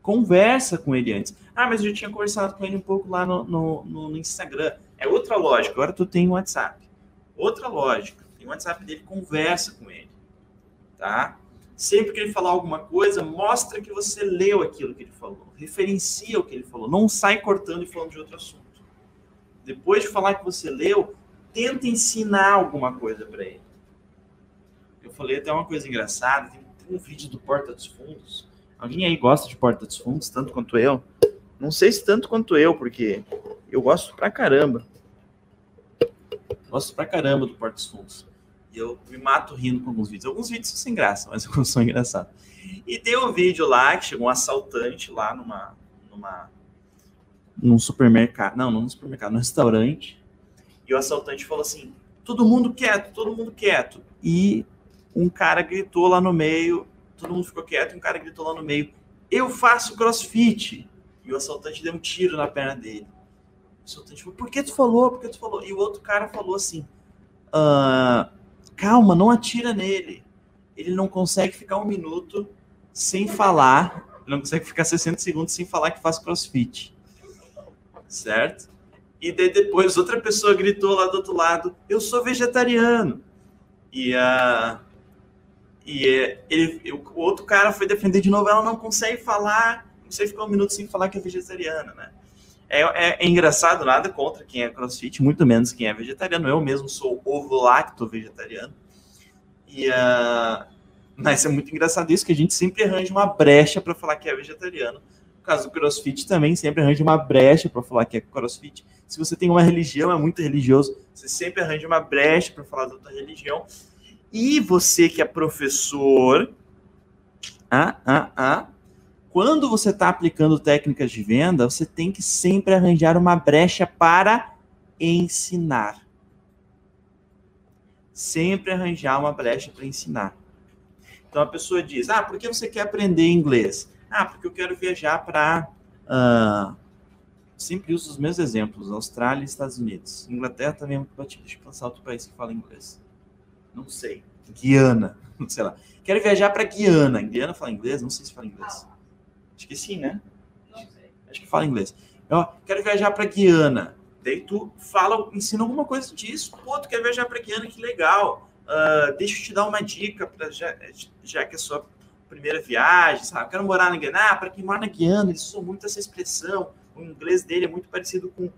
Conversa com ele antes. Ah, mas eu já tinha conversado com ele um pouco lá no, no, no Instagram. É outra lógica. Agora tu tem o WhatsApp. Outra lógica. Tem o WhatsApp dele, conversa com ele. Tá? Sempre que ele falar alguma coisa, mostra que você leu aquilo que ele falou, referencia o que ele falou, não sai cortando e falando de outro assunto. Depois de falar que você leu, tenta ensinar alguma coisa para ele. Eu falei até uma coisa engraçada, tem um vídeo do Porta dos Fundos. Alguém aí gosta de Porta dos Fundos tanto quanto eu? Não sei se tanto quanto eu, porque eu gosto pra caramba. Gosto pra caramba do Porta dos Fundos. E eu me mato rindo com alguns vídeos. Alguns vídeos são sem graça, mas alguns são engraçados. E tem um vídeo lá que chegou um assaltante lá numa, numa num supermercado, não, não no supermercado, no restaurante. E o assaltante falou assim: todo mundo quieto, todo mundo quieto. E um cara gritou lá no meio: todo mundo ficou quieto e um cara gritou lá no meio: Eu faço crossfit. E o assaltante deu um tiro na perna dele. O assaltante falou: Por que tu falou? Por que tu falou? E o outro cara falou assim: ah, Calma, não atira nele. Ele não consegue ficar um minuto sem falar. Não consegue ficar 60 segundos sem falar que faz crossfit. Certo? E daí depois outra pessoa gritou lá do outro lado: Eu sou vegetariano. E a. Uh, e ele, o outro cara foi defender de novo, ela não consegue falar, não sei ficar um minuto sem falar que é vegetariana, né? É, é, é, engraçado, nada contra quem é crossfit, muito menos quem é vegetariano. Eu mesmo sou ovo-lacto vegetariano. E, uh, mas é muito engraçado isso, que a gente sempre arranja uma brecha para falar que é vegetariano. No caso do crossfit também, sempre arranja uma brecha para falar que é crossfit. Se você tem uma religião, é muito religioso, você sempre arranja uma brecha para falar da outra religião. E você que é professor, ah, ah, ah, quando você está aplicando técnicas de venda, você tem que sempre arranjar uma brecha para ensinar. Sempre arranjar uma brecha para ensinar. Então a pessoa diz: Ah, por que você quer aprender inglês? Ah, porque eu quero viajar para. Uh, sempre uso os meus exemplos: Austrália e Estados Unidos. Inglaterra também é muito batido. Deixa eu pensar outro país que fala inglês. Não sei. Guiana, sei lá. Quero viajar para Guiana. Guiana fala inglês? Não sei se fala inglês. Acho que sim, né? Acho que fala inglês. Eu quero viajar para Guiana. Daí tu fala, ensina alguma coisa disso. Pô, tu quer viajar para Guiana, que legal. Uh, deixa eu te dar uma dica, pra, já, já que é sua primeira viagem, sabe? Quero morar na Guiana. Ah, para quem mora na Guiana, eles usam muito essa expressão. O inglês dele é muito parecido com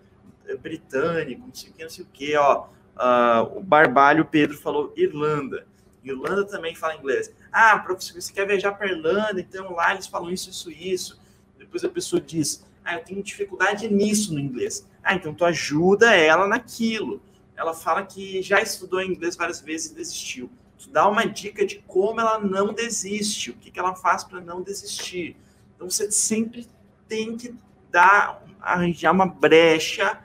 eh, britânico, não sei o que, não sei o que, ó. Uh, o Barbalho Pedro falou Irlanda. Irlanda também fala inglês. Ah, professor, você quer viajar para Irlanda, então lá eles falam isso, isso, isso. Depois a pessoa diz, ah, eu tenho dificuldade nisso no inglês. Ah, então tu ajuda ela naquilo. Ela fala que já estudou inglês várias vezes e desistiu. Tu dá uma dica de como ela não desiste, o que, que ela faz para não desistir. Então você sempre tem que dar, arranjar uma brecha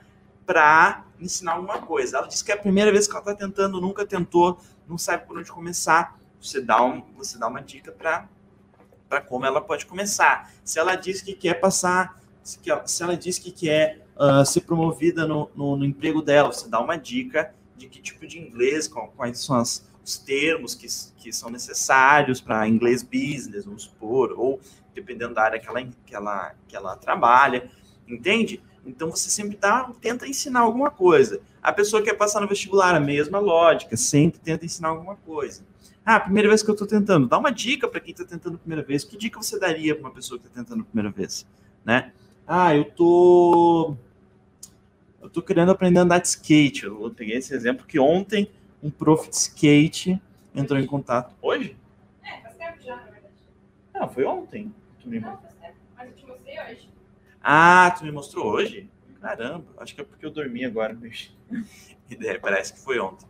para ensinar alguma coisa. Ela disse que é a primeira vez que ela está tentando, nunca tentou, não sabe por onde começar. Você dá, um, você dá uma dica para como ela pode começar. Se ela diz que quer passar, se, se ela diz que quer uh, ser promovida no, no, no, emprego dela, você dá uma dica de que tipo de inglês, quais são as, os termos que, que são necessários para inglês business, vamos supor, ou dependendo da área que ela, que ela, que ela trabalha, entende? Então você sempre dá, tenta ensinar alguma coisa. A pessoa quer passar no vestibular, a mesma lógica, sempre tenta ensinar alguma coisa. Ah, primeira vez que eu estou tentando, dá uma dica para quem está tentando a primeira vez. Que dica você daria para uma pessoa que está tentando a primeira vez, né? Ah, eu tô eu tô querendo aprender a andar de skate. Eu peguei esse exemplo que ontem um prof de skate entrou em contato. Hoje? É, faz tempo já, na verdade. Não, foi ontem. Não, faz tempo. Mas eu te mostrei hoje. Ah, tu me mostrou hoje? Caramba, acho que é porque eu dormi agora. Parece que foi ontem.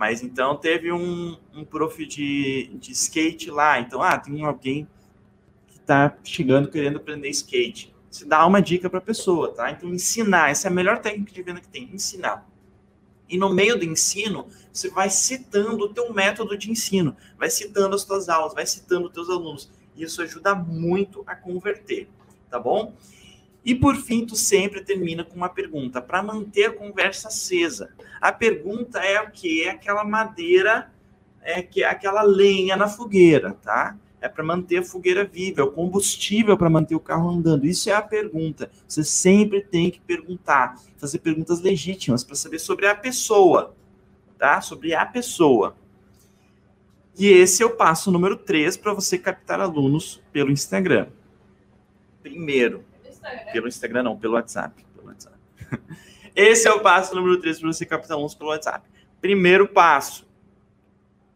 Mas então teve um, um prof de, de skate lá. Então, ah, tem alguém que está chegando querendo aprender skate. Você dá uma dica para a pessoa, tá? Então, ensinar. Essa é a melhor técnica de venda que tem, ensinar. E no meio do ensino, você vai citando o teu método de ensino, vai citando as tuas aulas, vai citando os teus alunos. Isso ajuda muito a converter, tá bom? E por fim, tu sempre termina com uma pergunta para manter a conversa acesa. A pergunta é o que? É aquela madeira, é que aquela lenha na fogueira, tá? É para manter a fogueira viva, é o combustível para manter o carro andando. Isso é a pergunta. Você sempre tem que perguntar, fazer perguntas legítimas para saber sobre a pessoa, tá? Sobre a pessoa. E esse é o passo número 3 para você captar alunos pelo Instagram. Primeiro, Instagram. Pelo Instagram, não, pelo WhatsApp. Pelo WhatsApp. Esse é o passo número 3 para você captar alunos pelo WhatsApp. Primeiro passo,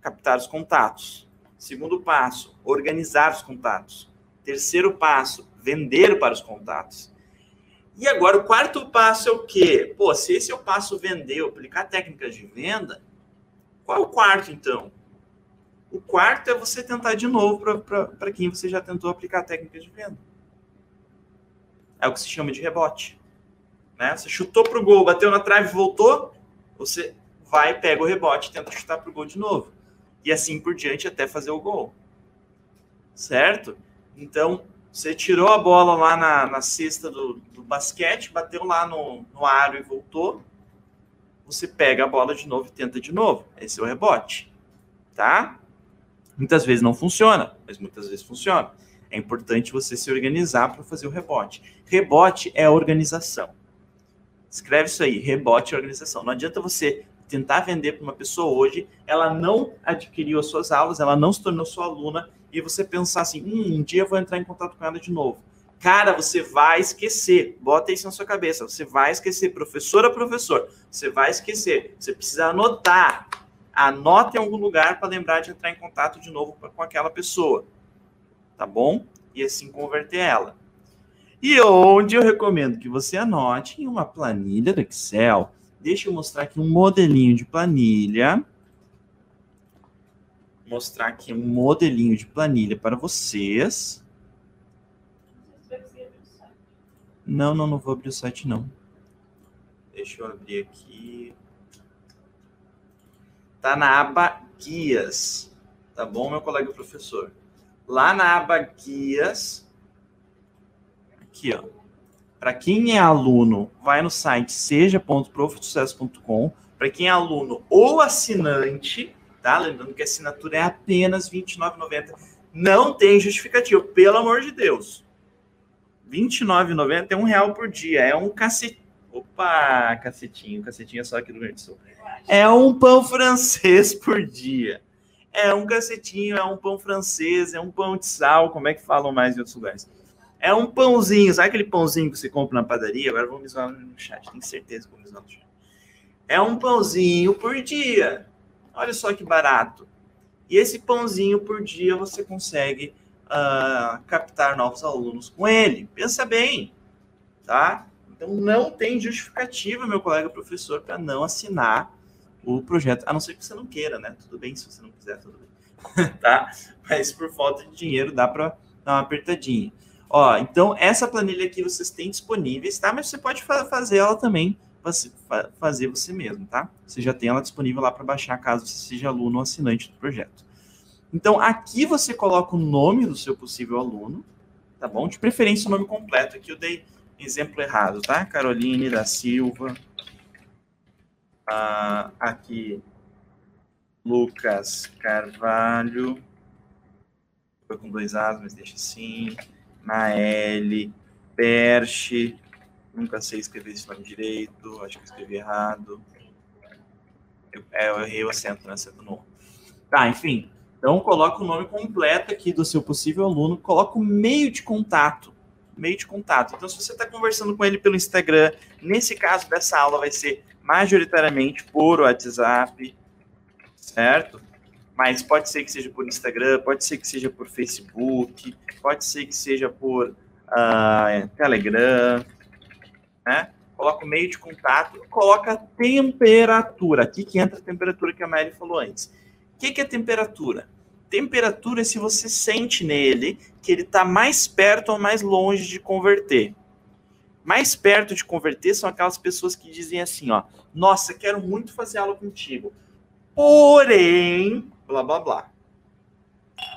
captar os contatos. Segundo passo, organizar os contatos. Terceiro passo, vender para os contatos. E agora, o quarto passo é o quê? Pô, se esse é o passo vender, aplicar técnicas de venda, qual é o quarto, então? O quarto é você tentar de novo para quem você já tentou aplicar técnicas de venda. É o que se chama de rebote. Né? Você chutou para o gol, bateu na trave, voltou, você vai, pega o rebote, tenta chutar para o gol de novo. E assim por diante até fazer o gol. certo? Então, você tirou a bola lá na, na cesta do, do basquete, bateu lá no, no aro e voltou. Você pega a bola de novo e tenta de novo. Esse é o rebote, tá? Muitas vezes não funciona, mas muitas vezes funciona. É importante você se organizar para fazer o rebote. Rebote é organização. Escreve isso aí, rebote é organização. Não adianta você tentar vender para uma pessoa hoje, ela não adquiriu as suas aulas, ela não se tornou sua aluna, e você pensar assim, hum, um dia eu vou entrar em contato com ela de novo. Cara, você vai esquecer. Bota isso na sua cabeça. Você vai esquecer. Professora, professor, você vai esquecer. Você precisa anotar. Anote em algum lugar para lembrar de entrar em contato de novo com aquela pessoa. Tá bom? E assim converter ela. E onde eu recomendo que você anote em uma planilha do Excel Deixa eu mostrar aqui um modelinho de planilha. Mostrar aqui um modelinho de planilha para vocês. Não, não, não vou abrir o site, não. Deixa eu abrir aqui. Tá na aba Guias. Tá bom, meu colega professor? Lá na aba Guias. Aqui, ó. Para quem é aluno, vai no site seja.profsucesso.com. Para quem é aluno ou assinante, tá? Lembrando que a assinatura é apenas R$ 29,90. Não tem justificativo, pelo amor de Deus. R$ 29,90 é um real por dia. É um cacete. Opa, cacetinho. Cacetinho é só aqui do Rio Grande Sul. É um pão francês por dia. É um cacetinho, é um pão francês, é um pão de sal, como é que falam mais em outros lugares? É um pãozinho, sabe aquele pãozinho que você compra na padaria? Agora vamos zoar no chat, tenho certeza que vamos zoar no chat. É um pãozinho por dia. Olha só que barato. E esse pãozinho por dia você consegue uh, captar novos alunos com ele. Pensa bem, tá? Então não tem justificativa, meu colega professor, para não assinar o projeto, a não ser que você não queira, né? Tudo bem, se você não quiser, tudo bem. tá? Mas por falta de dinheiro dá para dar uma apertadinha. Ó, então essa planilha aqui vocês têm disponíveis, tá? Mas você pode fa fazer ela também, você, fa fazer você mesmo, tá? Você já tem ela disponível lá para baixar caso você seja aluno ou assinante do projeto. Então aqui você coloca o nome do seu possível aluno, tá bom? De preferência o nome completo. Aqui eu dei exemplo errado, tá? Caroline da Silva. Ah, aqui Lucas Carvalho. Foi com dois As, mas deixa assim. Naeli, Perche, nunca sei escrever esse nome direito, acho que escrevi errado. Eu, é, eu errei o acento, né? Acento no. Tá, enfim. Então, coloca o nome completo aqui do seu possível aluno, coloca o meio de contato. Meio de contato. Então, se você está conversando com ele pelo Instagram, nesse caso dessa aula vai ser majoritariamente por WhatsApp, certo? mas pode ser que seja por Instagram, pode ser que seja por Facebook, pode ser que seja por uh, Telegram, né? Coloca o meio de contato, coloca temperatura. Aqui que entra a temperatura que a Mary falou antes. O que, que é temperatura? Temperatura é se você sente nele que ele está mais perto ou mais longe de converter. Mais perto de converter são aquelas pessoas que dizem assim, ó, nossa, quero muito fazer aula contigo. Porém, blá blá blá.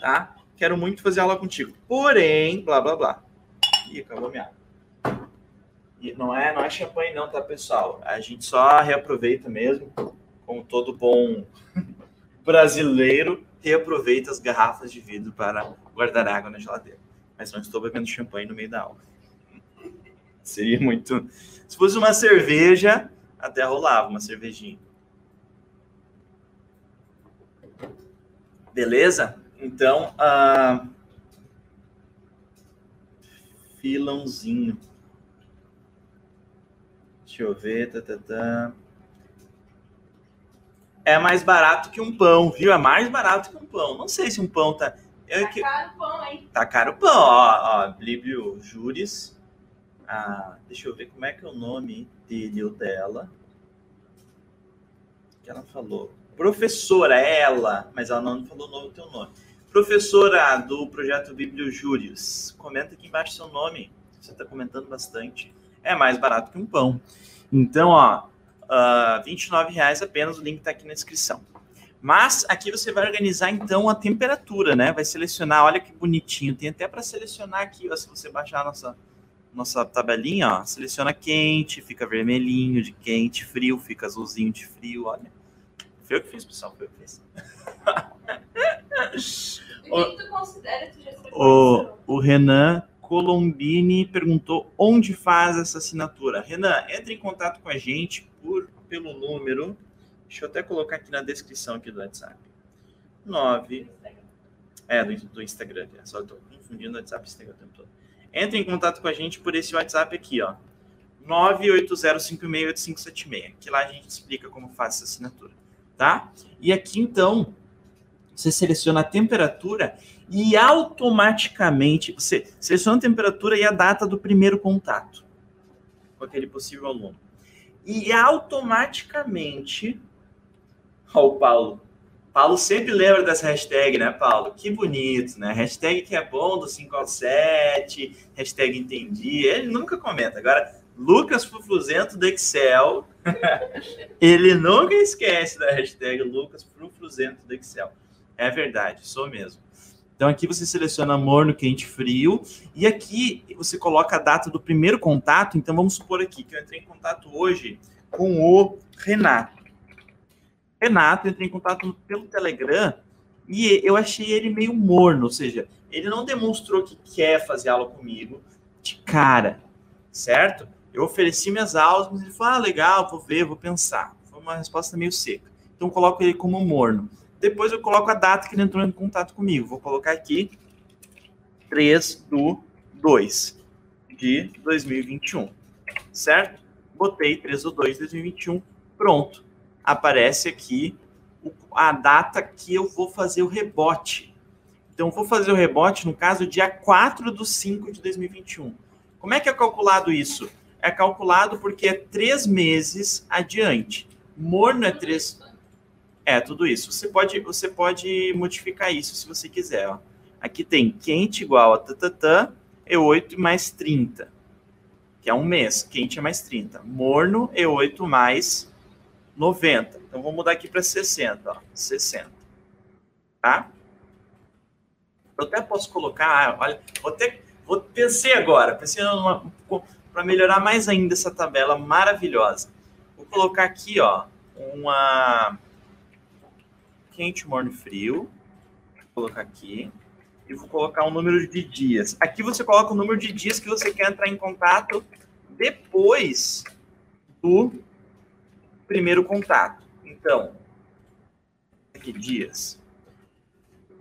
Tá? Quero muito fazer aula contigo. Porém, blá blá blá. Ih, acabou minha água. E não é, não é champanhe não, tá, pessoal? A gente só reaproveita mesmo, como todo bom brasileiro, reaproveita as garrafas de vidro para guardar água na geladeira. Mas não estou bebendo champanhe no meio da aula. Seria muito. Se fosse uma cerveja, até rolava uma cervejinha. Beleza? Então, uh... filãozinho. Deixa eu ver. Tá, tá, tá. É mais barato que um pão, viu? É mais barato que um pão. Não sei se um pão tá. Eu, tá que... caro o pão, hein? Tá caro o pão, ó. ó Blíbio Júris. Ah, deixa eu ver como é que é o nome dele ou dela. que ela falou? professora, ela, mas ela não falou o nome, teu nome. Professora do projeto Bibliojúrios, comenta aqui embaixo seu nome. Você está comentando bastante. É mais barato que um pão. Então, ó, uh, R$ 29,00 apenas, o link está aqui na descrição. Mas aqui você vai organizar então a temperatura, né? Vai selecionar, olha que bonitinho. Tem até para selecionar aqui, ó, se você baixar a nossa nossa tabelinha, ó, seleciona quente, fica vermelhinho de quente, frio, fica azulzinho de frio, olha. Foi eu que fiz, pessoal, foi eu que fiz. O que tu considera que já o, o Renan Colombini perguntou onde faz essa assinatura. Renan, entre em contato com a gente por, pelo número. Deixa eu até colocar aqui na descrição aqui do WhatsApp. 9. É, do, do Instagram. É, só estou confundindo o WhatsApp e Instagram o tempo todo. Entre em contato com a gente por esse WhatsApp aqui, ó. 980568576. Que lá a gente explica como faz essa assinatura, tá? E aqui, então, você seleciona a temperatura e automaticamente você seleciona a temperatura e a data do primeiro contato com aquele possível aluno. E automaticamente. Ó, o Paulo. Paulo sempre lembra dessa hashtag, né, Paulo? Que bonito, né? Hashtag que é bom do 5 hashtag entendi. Ele nunca comenta. Agora, Lucas Frufruzento do Excel. ele nunca esquece da hashtag Lucas Frufruzento do Excel. É verdade, sou mesmo. Então aqui você seleciona morno, quente, frio, e aqui você coloca a data do primeiro contato. Então vamos supor aqui que eu entrei em contato hoje com o Renato. Renato, entrei em contato pelo Telegram e eu achei ele meio morno, ou seja, ele não demonstrou que quer fazer aula comigo de cara, certo? Eu ofereci minhas aulas, mas ele falou: ah, legal, vou ver, vou pensar. Foi uma resposta meio seca. Então, coloco ele como morno. Depois eu coloco a data que ele entrou em contato comigo. Vou colocar aqui 3 do 2 de 2021. Certo? Botei 3 do 2 de 2021. Pronto. Aparece aqui a data que eu vou fazer o rebote. Então, vou fazer o rebote, no caso, dia 4 do 5 de 2021. Como é que é calculado isso? É calculado porque é três meses adiante. Morno é três é, tudo isso. Você pode, você pode modificar isso se você quiser. Ó. Aqui tem quente igual a tatatã, E8 mais 30, que é um mês. Quente é mais 30. Morno, E8 mais 90. Então, vou mudar aqui para 60. Ó. 60. Tá? Eu até posso colocar, ah, olha, vou ter, vou, pensei agora, pensei para melhorar mais ainda essa tabela maravilhosa. Vou colocar aqui, ó, uma quente, morno frio. Vou colocar aqui. E vou colocar um número de dias. Aqui você coloca o número de dias que você quer entrar em contato depois do primeiro contato. Então, aqui, dias.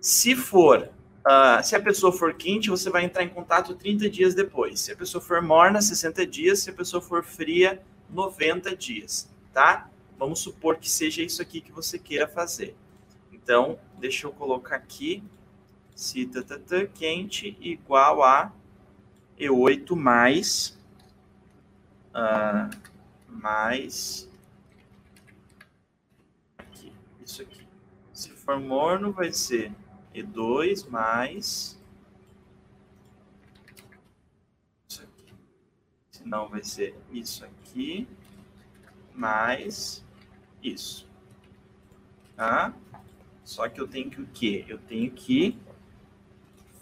Se for, uh, se a pessoa for quente, você vai entrar em contato 30 dias depois. Se a pessoa for morna, 60 dias. Se a pessoa for fria, 90 dias, tá? Vamos supor que seja isso aqui que você queira fazer. Então, deixa eu colocar aqui, se tatatã, quente igual a E8 mais, uh, mais, isso aqui. Se for morno, vai ser E2 mais, isso aqui. Se não, vai ser isso aqui, mais isso. Tá? Só que eu tenho que o quê? Eu tenho que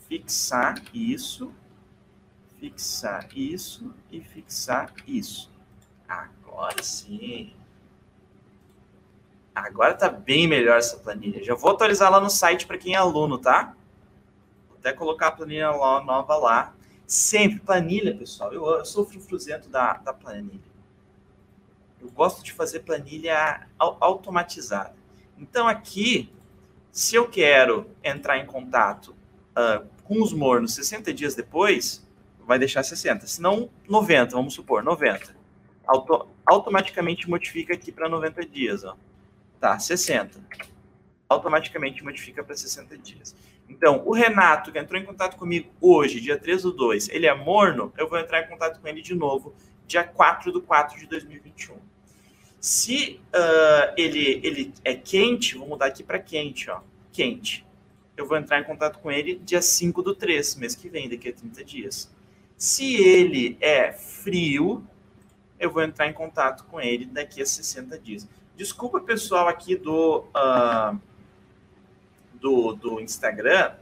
fixar isso, fixar isso e fixar isso. Agora sim. Agora tá bem melhor essa planilha. Já vou atualizar lá no site para quem é aluno, tá? Vou até colocar a planilha nova lá. Sempre planilha, pessoal. Eu, eu sou frufruzento da, da planilha. Eu gosto de fazer planilha automatizada. Então aqui se eu quero entrar em contato uh, com os mornos 60 dias depois, vai deixar 60. Se não, 90, vamos supor, 90. Auto, automaticamente modifica aqui para 90 dias. Ó. Tá, 60. Automaticamente modifica para 60 dias. Então, o Renato, que entrou em contato comigo hoje, dia 3 do 2, ele é morno, eu vou entrar em contato com ele de novo, dia 4 do 4 de 2021. Se uh, ele, ele é quente, vou mudar aqui para quente, ó. Quente. Eu vou entrar em contato com ele dia 5 do 3, mês que vem, daqui a 30 dias. Se ele é frio, eu vou entrar em contato com ele daqui a 60 dias. Desculpa, pessoal, aqui do, uh, do, do Instagram,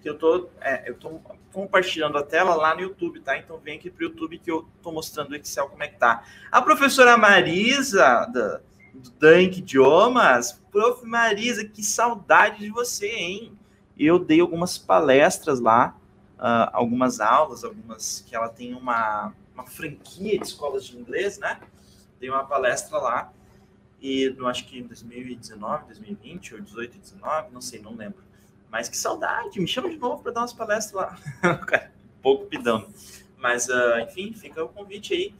que eu tô, é, eu tô compartilhando a tela lá no YouTube, tá? Então vem aqui para o YouTube que eu tô mostrando o Excel como é que tá. A professora Marisa, da, do Dank Idiomas, prof. Marisa, que saudade de você, hein? Eu dei algumas palestras lá, uh, algumas aulas, algumas que ela tem uma, uma franquia de escolas de inglês, né? Dei uma palestra lá e no, acho que em 2019, 2020 ou 18, 19, não sei, não lembro. Mas que saudade, me chama de novo para dar umas palestras lá. um pouco pidão. Mas, uh, enfim, fica o convite aí.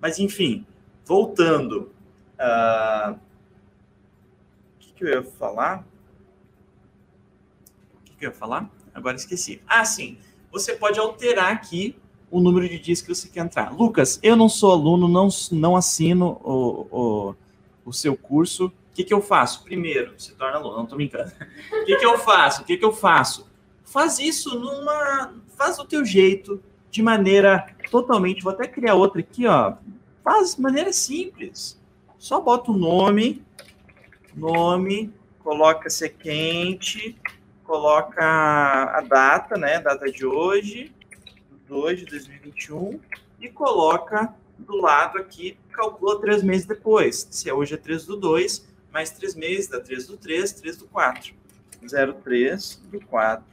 Mas, enfim, voltando. Uh, o que, que eu ia falar? O que, que eu ia falar? Agora esqueci. Ah, sim. Você pode alterar aqui o número de dias que você quer entrar. Lucas, eu não sou aluno, não, não assino o, o, o seu curso o que, que eu faço? Primeiro, se torna aluno, não estou brincando. O que, que eu faço? O que, que eu faço? Faz isso numa. Faz do teu jeito, de maneira totalmente. Vou até criar outra aqui, ó. Faz de maneira simples. Só bota o nome, nome, coloca se é quente, coloca a data, né? Data de hoje, 2 de 2021, e coloca do lado aqui, calcula três meses depois. Se é hoje é 3 do 2, mais três meses, dá 3 do 3, 3 do 4. 03 do 4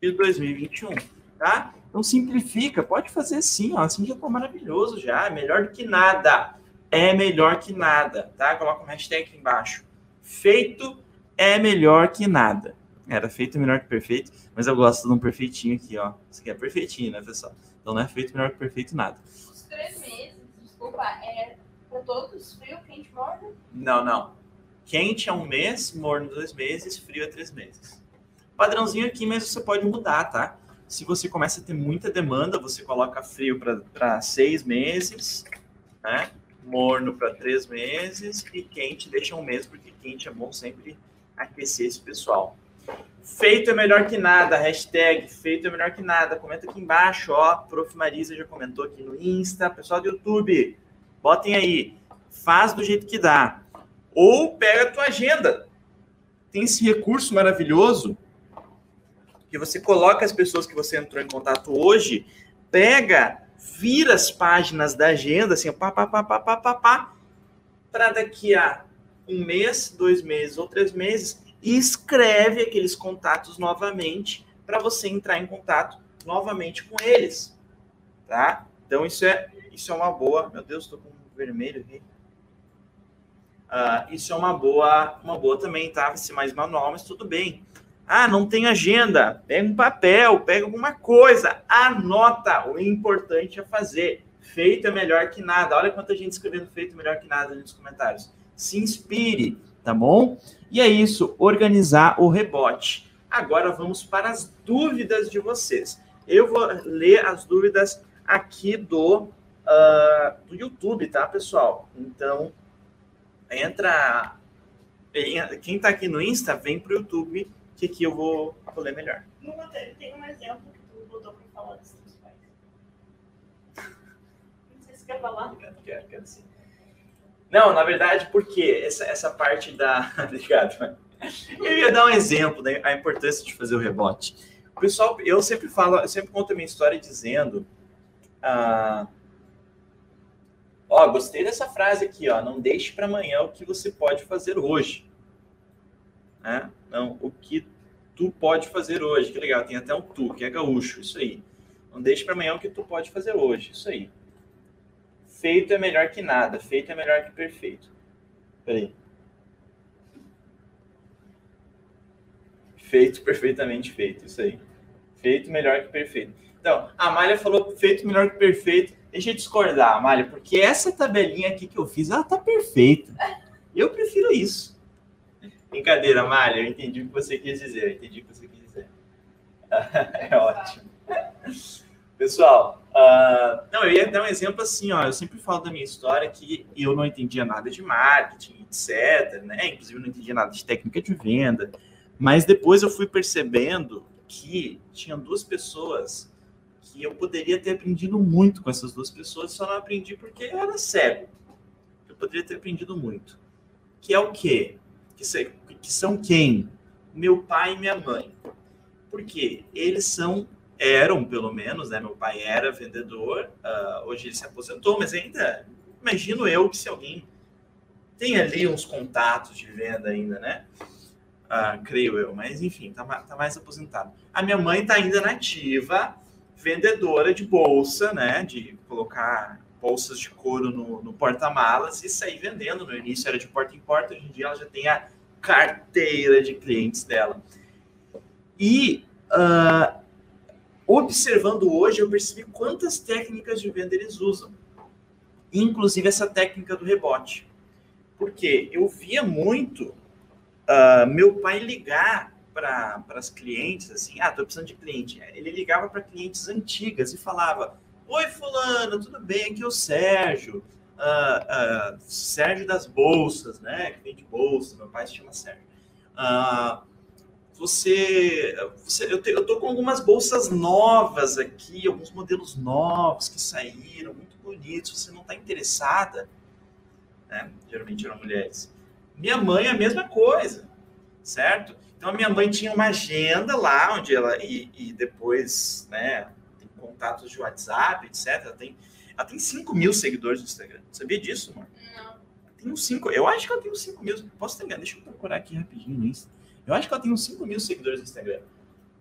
de 2021, tá? Então simplifica, pode fazer assim, ó, assim já tá maravilhoso já, é melhor do que nada. É melhor que nada, tá? Coloca um hashtag aqui embaixo. Feito é melhor que nada. Era feito melhor que perfeito, mas eu gosto de um perfeitinho aqui, ó. Isso aqui é perfeitinho, né, pessoal? Então não é feito melhor que perfeito nada. Os três meses, desculpa, é para todos? Frio, quente, morno? Não, não. Quente é um mês, morno dois meses, frio é três meses. Padrãozinho aqui, mas você pode mudar, tá? Se você começa a ter muita demanda, você coloca frio para seis meses, né? Morno para três meses e quente deixa um mês, porque quente é bom sempre aquecer esse pessoal. Feito é melhor que nada, hashtag feito é melhor que nada. Comenta aqui embaixo, ó. Prof. Marisa já comentou aqui no Insta. Pessoal do YouTube, Botem aí, faz do jeito que dá. Ou pega a tua agenda. Tem esse recurso maravilhoso que você coloca as pessoas que você entrou em contato hoje, pega, vira as páginas da agenda, assim, pá, pá, pá, pá, pá, pá, pá para daqui a um mês, dois meses ou três meses, e escreve aqueles contatos novamente para você entrar em contato novamente com eles, tá? Então isso é isso é uma boa. Meu Deus, estou com vermelho aqui. Uh, isso é uma boa, uma boa também, tá? Ser mais manual, mas tudo bem. Ah, não tem agenda. Pega um papel, pega alguma coisa, anota. O importante é fazer. Feito é melhor que nada. Olha quanta gente escrevendo feito melhor que nada nos comentários. Se inspire, tá bom? E é isso, organizar o rebote. Agora vamos para as dúvidas de vocês. Eu vou ler as dúvidas aqui do uh, do YouTube, tá, pessoal? Então, entra. Quem está aqui no Insta, vem para o YouTube, que aqui eu vou, vou ler melhor. Tem um exemplo que tu botou para falar dos teus pais. Não sei se quer falar. Quero, quero, sim. Não, na verdade, porque essa, essa parte da. Obrigado. Eu ia dar um exemplo da né, importância de fazer o rebote. O pessoal, eu sempre falo, eu sempre conto a minha história dizendo. Uh, Ó, gostei dessa frase aqui, ó. Não deixe para amanhã o que você pode fazer hoje. Né? Não, o que tu pode fazer hoje. Que legal, tem até um tu, que é gaúcho, isso aí. Não deixe para amanhã o que tu pode fazer hoje, isso aí. Feito é melhor que nada, feito é melhor que perfeito. Peraí. Feito perfeitamente feito, isso aí. Feito melhor que perfeito. Então, a Malha falou feito melhor que perfeito. Deixa eu discordar, Amália, porque essa tabelinha aqui que eu fiz, ela tá perfeita. Eu prefiro isso. Brincadeira, Amália, eu entendi o que você quis dizer. Eu entendi o que você quis dizer. é ótimo. Pessoal, uh, não, eu ia dar um exemplo assim, ó. Eu sempre falo da minha história que eu não entendia nada de marketing, etc. Né? Inclusive, não entendia nada de técnica de venda. Mas depois eu fui percebendo que tinham duas pessoas eu poderia ter aprendido muito com essas duas pessoas, só não aprendi porque eu era cego. Eu poderia ter aprendido muito. Que é o quê? Que, que são quem? Meu pai e minha mãe. Por quê? Eles são, eram pelo menos, né? Meu pai era vendedor, uh, hoje ele se aposentou, mas ainda imagino eu que se alguém tem ali uns contatos de venda ainda, né? Uh, creio eu, mas enfim, tá, tá, mais aposentado. A minha mãe tá ainda nativa, vendedora de bolsa, né? De colocar bolsas de couro no, no porta-malas e sair vendendo. No início era de porta em porta, hoje em dia ela já tem a carteira de clientes dela. E uh, observando hoje, eu percebi quantas técnicas de venda eles usam, inclusive essa técnica do rebote. Porque eu via muito uh, meu pai ligar para as clientes assim: ah, tô precisando de cliente. Ele ligava para clientes antigas e falava: Oi, Fulano, tudo bem? Aqui é o Sérgio. Uh, uh, Sérgio das Bolsas, né? Que vende bolsas, meu pai se chama Sérgio. Uh, você, você eu, te, eu tô com algumas bolsas novas aqui, alguns modelos novos que saíram, muito bonitos. Você não está interessada? Né? Geralmente eram mulheres. Minha mãe a mesma coisa, certo? Então a minha mãe tinha uma agenda lá onde ela e, e depois, né? Tem contatos de WhatsApp, etc. Ela tem, ela tem 5 mil seguidores no Instagram. Sabia disso, amor? Não. Tem uns 5. Eu acho que ela tem uns 5 mil. Posso ter enganado? Deixa eu procurar aqui rapidinho no Insta. Eu acho que ela tem uns 5 mil seguidores no Instagram.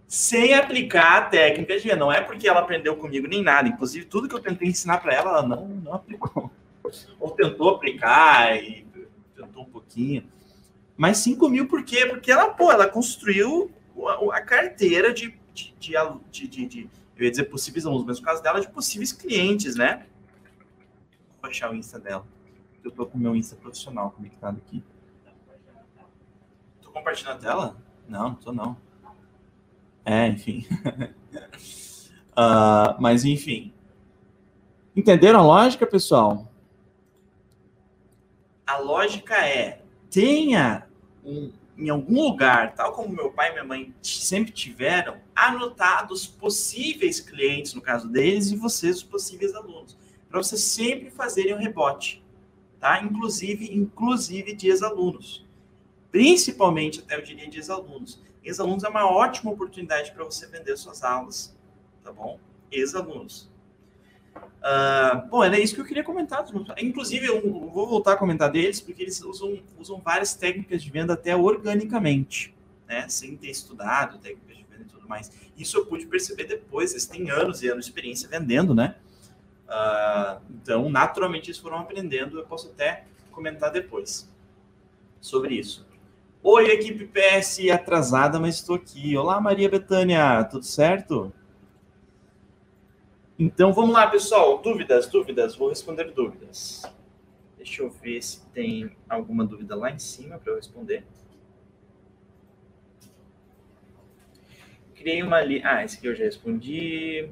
Sem aplicar a técnica de Não é porque ela aprendeu comigo nem nada. Inclusive, tudo que eu tentei ensinar para ela, ela não, não aplicou. Ou tentou aplicar e tentou um pouquinho. Mas 5 mil por quê? Porque ela, pô, ela construiu a, a carteira de, de, de, de, de, eu ia dizer possíveis alunos, mas no caso dela, de possíveis clientes, né? Vou achar o Insta dela. Eu tô com o meu Insta profissional conectado aqui compartilhando a tela? Não, não tô não. É, enfim. uh, mas enfim. Entenderam a lógica, pessoal? A lógica é: tenha um, em algum lugar, tal como meu pai e minha mãe sempre tiveram, anotados possíveis clientes, no caso deles, e vocês, os possíveis alunos, para vocês sempre fazerem um rebote, tá? Inclusive, inclusive de ex-alunos principalmente até eu diria de ex-alunos. Ex-alunos é uma ótima oportunidade para você vender suas aulas, tá bom? Ex-alunos. Uh, bom, era isso que eu queria comentar. Inclusive, eu vou voltar a comentar deles, porque eles usam, usam várias técnicas de venda até organicamente, né? Sem ter estudado técnicas de venda e tudo mais. Isso eu pude perceber depois, eles têm anos e anos de experiência vendendo, né? Uh, então, naturalmente, eles foram aprendendo, eu posso até comentar depois sobre isso. Oi, equipe PS atrasada, mas estou aqui. Olá, Maria Betânia, tudo certo? Então vamos lá, pessoal. Dúvidas, dúvidas, vou responder dúvidas. Deixa eu ver se tem alguma dúvida lá em cima para eu responder. Criei uma li... Ah, esse aqui eu já respondi.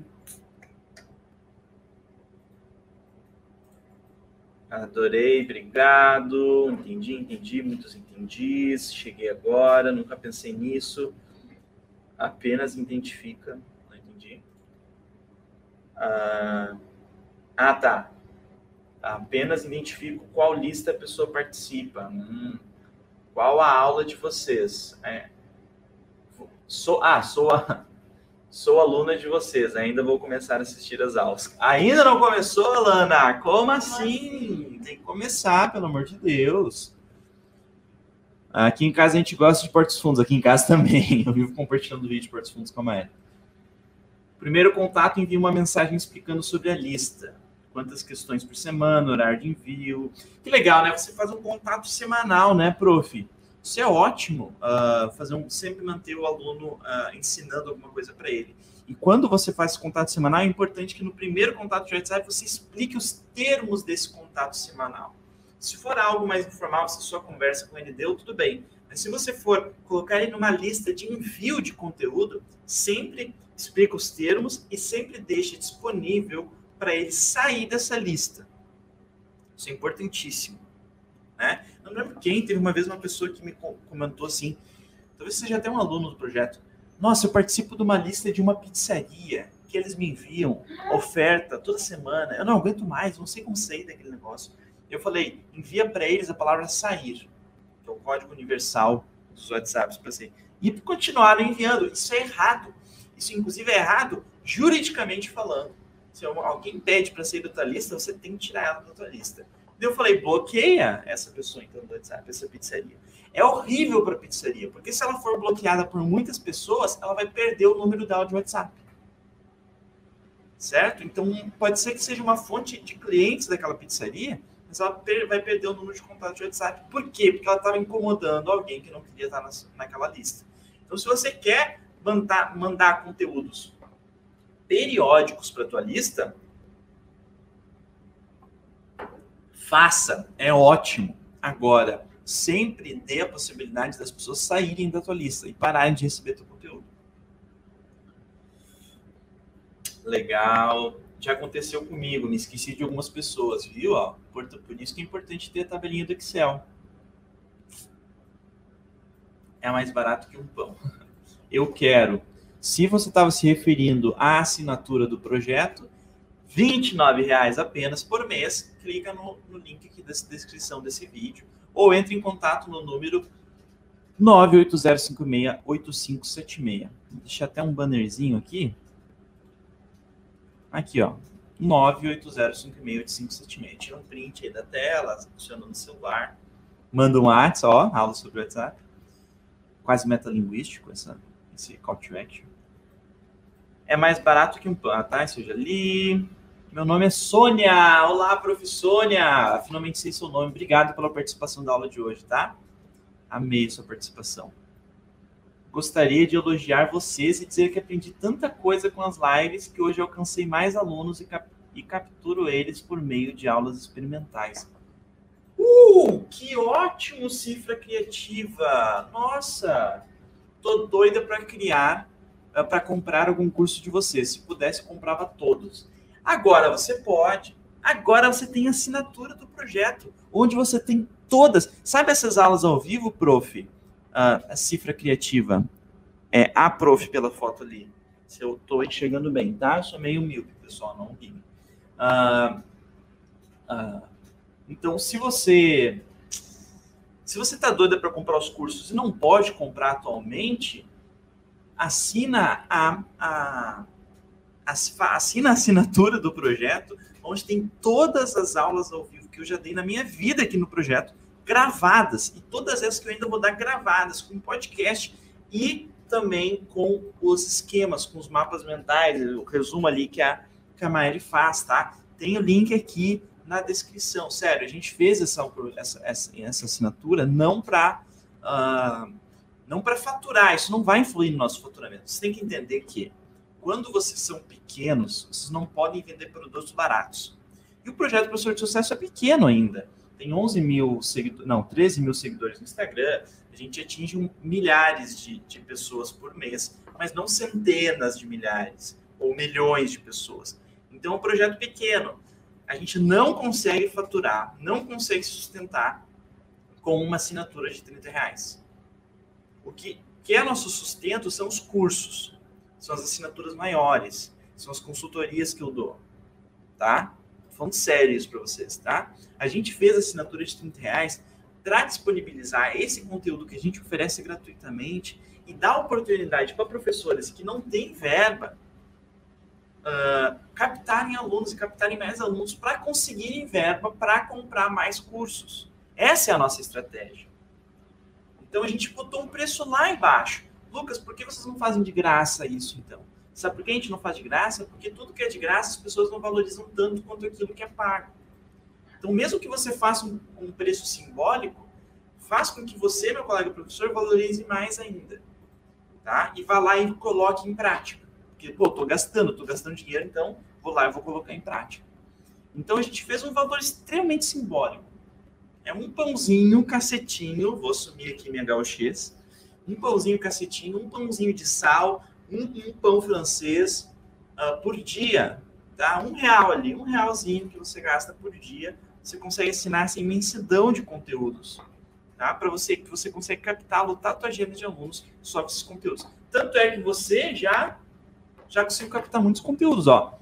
Adorei, obrigado. Entendi, entendi, muitos entendi. Cheguei agora, nunca pensei nisso. Apenas identifica. Não entendi. Ah, ah tá. Apenas identifico qual lista a pessoa participa. Hum. Qual a aula de vocês? É. Sou, ah, sou a, Sou aluna de vocês, ainda vou começar a assistir as aulas. Ainda não começou, Alana? Como assim? Tem que começar, pelo amor de Deus. Aqui em casa a gente gosta de Portos Fundos, aqui em casa também. Eu vivo compartilhando vídeo de Portos Fundos com a Maia. Primeiro contato, envia uma mensagem explicando sobre a lista. Quantas questões por semana, horário de envio. Que legal, né? Você faz um contato semanal, né, prof? Isso é ótimo, uh, fazer um, sempre manter o aluno uh, ensinando alguma coisa para ele. E quando você faz esse contato semanal, é importante que no primeiro contato de WhatsApp você explique os termos desse contato semanal. Se for algo mais informal, se sua conversa com ele deu, tudo bem. Mas se você for colocar ele numa lista de envio de conteúdo, sempre explica os termos e sempre deixe disponível para ele sair dessa lista. Isso é importantíssimo. Né? não lembro quem, teve uma vez uma pessoa que me comentou assim, talvez seja até um aluno do projeto, nossa, eu participo de uma lista de uma pizzaria que eles me enviam oferta toda semana, eu não aguento mais, não sei como sair daquele negócio. Eu falei, envia para eles a palavra sair, que é o código universal dos WhatsApps para você. E continuaram enviando. Isso é errado. Isso, inclusive, é errado juridicamente falando. Se alguém pede para sair da tua lista, você tem que tirar ela da tua lista. Eu falei, bloqueia essa pessoa então do WhatsApp, essa pizzaria. É horrível para a pizzaria, porque se ela for bloqueada por muitas pessoas, ela vai perder o número dela de WhatsApp. Certo? Então, pode ser que seja uma fonte de clientes daquela pizzaria, mas ela vai perder o número de contato de WhatsApp. Por quê? Porque ela estava incomodando alguém que não queria estar naquela lista. Então, se você quer mandar, mandar conteúdos periódicos para a tua lista, faça, é ótimo. Agora, sempre dê a possibilidade das pessoas saírem da tua lista e pararem de receber teu conteúdo. Legal. Já aconteceu comigo, me esqueci de algumas pessoas, viu? Ó, por, por isso que é importante ter a tabelinha do Excel. É mais barato que um pão. Eu quero. Se você estava se referindo à assinatura do projeto, R$ reais apenas por mês. Clica no, no link aqui da descrição desse vídeo ou entre em contato no número 980568576. Vou deixar até um bannerzinho aqui. Aqui, ó. 980568576. Tira um print aí da tela, funciona no celular. Manda um WhatsApp, ó, aula sobre WhatsApp. Quase metalinguístico essa, esse call to action. É mais barato que um pan, tá? Isso eu já li. Meu nome é Sônia. Olá, prof. Sônia. Finalmente sei seu nome. Obrigado pela participação da aula de hoje, tá? Amei sua participação. Gostaria de elogiar vocês e dizer que aprendi tanta coisa com as lives que hoje alcancei mais alunos e, cap e capturo eles por meio de aulas experimentais. Uh, que ótimo, cifra criativa! Nossa, tô doida para criar, eh, para comprar algum curso de vocês. Se pudesse, comprava todos. Agora você pode. Agora você tem assinatura do projeto, onde você tem todas. Sabe essas aulas ao vivo, prof? A cifra criativa. É a prof pela foto ali. Se eu estou enxergando bem, tá? Eu sou meio míope, pessoal, não ri. Uh, uh, então, se você se você está doida para comprar os cursos e não pode comprar atualmente, assina a, a assina a assinatura do projeto, onde tem todas as aulas ao vivo que eu já dei na minha vida aqui no projeto, gravadas, e todas essas que eu ainda vou dar gravadas, com podcast e também com os esquemas, com os mapas mentais, o resumo ali que a, que a Maeli faz, tá? Tem o link aqui na descrição. Sério, a gente fez essa, essa, essa, essa assinatura não para uh, ah, não para faturar, isso não vai influir no nosso faturamento. Você tem que entender que quando vocês são pequenos, vocês não podem vender produtos baratos. E o projeto Professor de Sucesso é pequeno ainda. Tem 11 mil seguidores, não, 13 mil seguidores no Instagram. A gente atinge milhares de, de pessoas por mês, mas não centenas de milhares ou milhões de pessoas. Então é um projeto pequeno. A gente não consegue faturar, não consegue sustentar com uma assinatura de 30 reais. O que, que é nosso sustento são os cursos são as assinaturas maiores, são as consultorias que eu dou, tá? Falando sério isso para vocês, tá? A gente fez a assinatura de 30 reais para disponibilizar esse conteúdo que a gente oferece gratuitamente e dar oportunidade para professores que não têm verba uh, captarem alunos e captarem mais alunos para conseguirem verba para comprar mais cursos. Essa é a nossa estratégia. Então a gente botou um preço lá embaixo. Lucas, por que vocês não fazem de graça isso então? Sabe por que a gente não faz de graça? Porque tudo que é de graça as pessoas não valorizam tanto quanto aquilo que é pago. Então, mesmo que você faça um, um preço simbólico, faz com que você, meu colega professor, valorize mais ainda. Tá? E vá lá e coloque em prática. Porque, pô, tô gastando, tô gastando dinheiro, então vou lá e vou colocar em prática. Então, a gente fez um valor extremamente simbólico. É um pãozinho, um cacetinho, vou assumir aqui minha gauchês, um pãozinho cacetinho, um pãozinho de sal, um, um pão francês uh, por dia, tá? Um real ali, um realzinho que você gasta por dia, você consegue assinar essa imensidão de conteúdos, tá? Para você que você consegue captar, lotar a tua agenda de alunos só com esses conteúdos. Tanto é que você já já conseguiu captar muitos conteúdos, ó.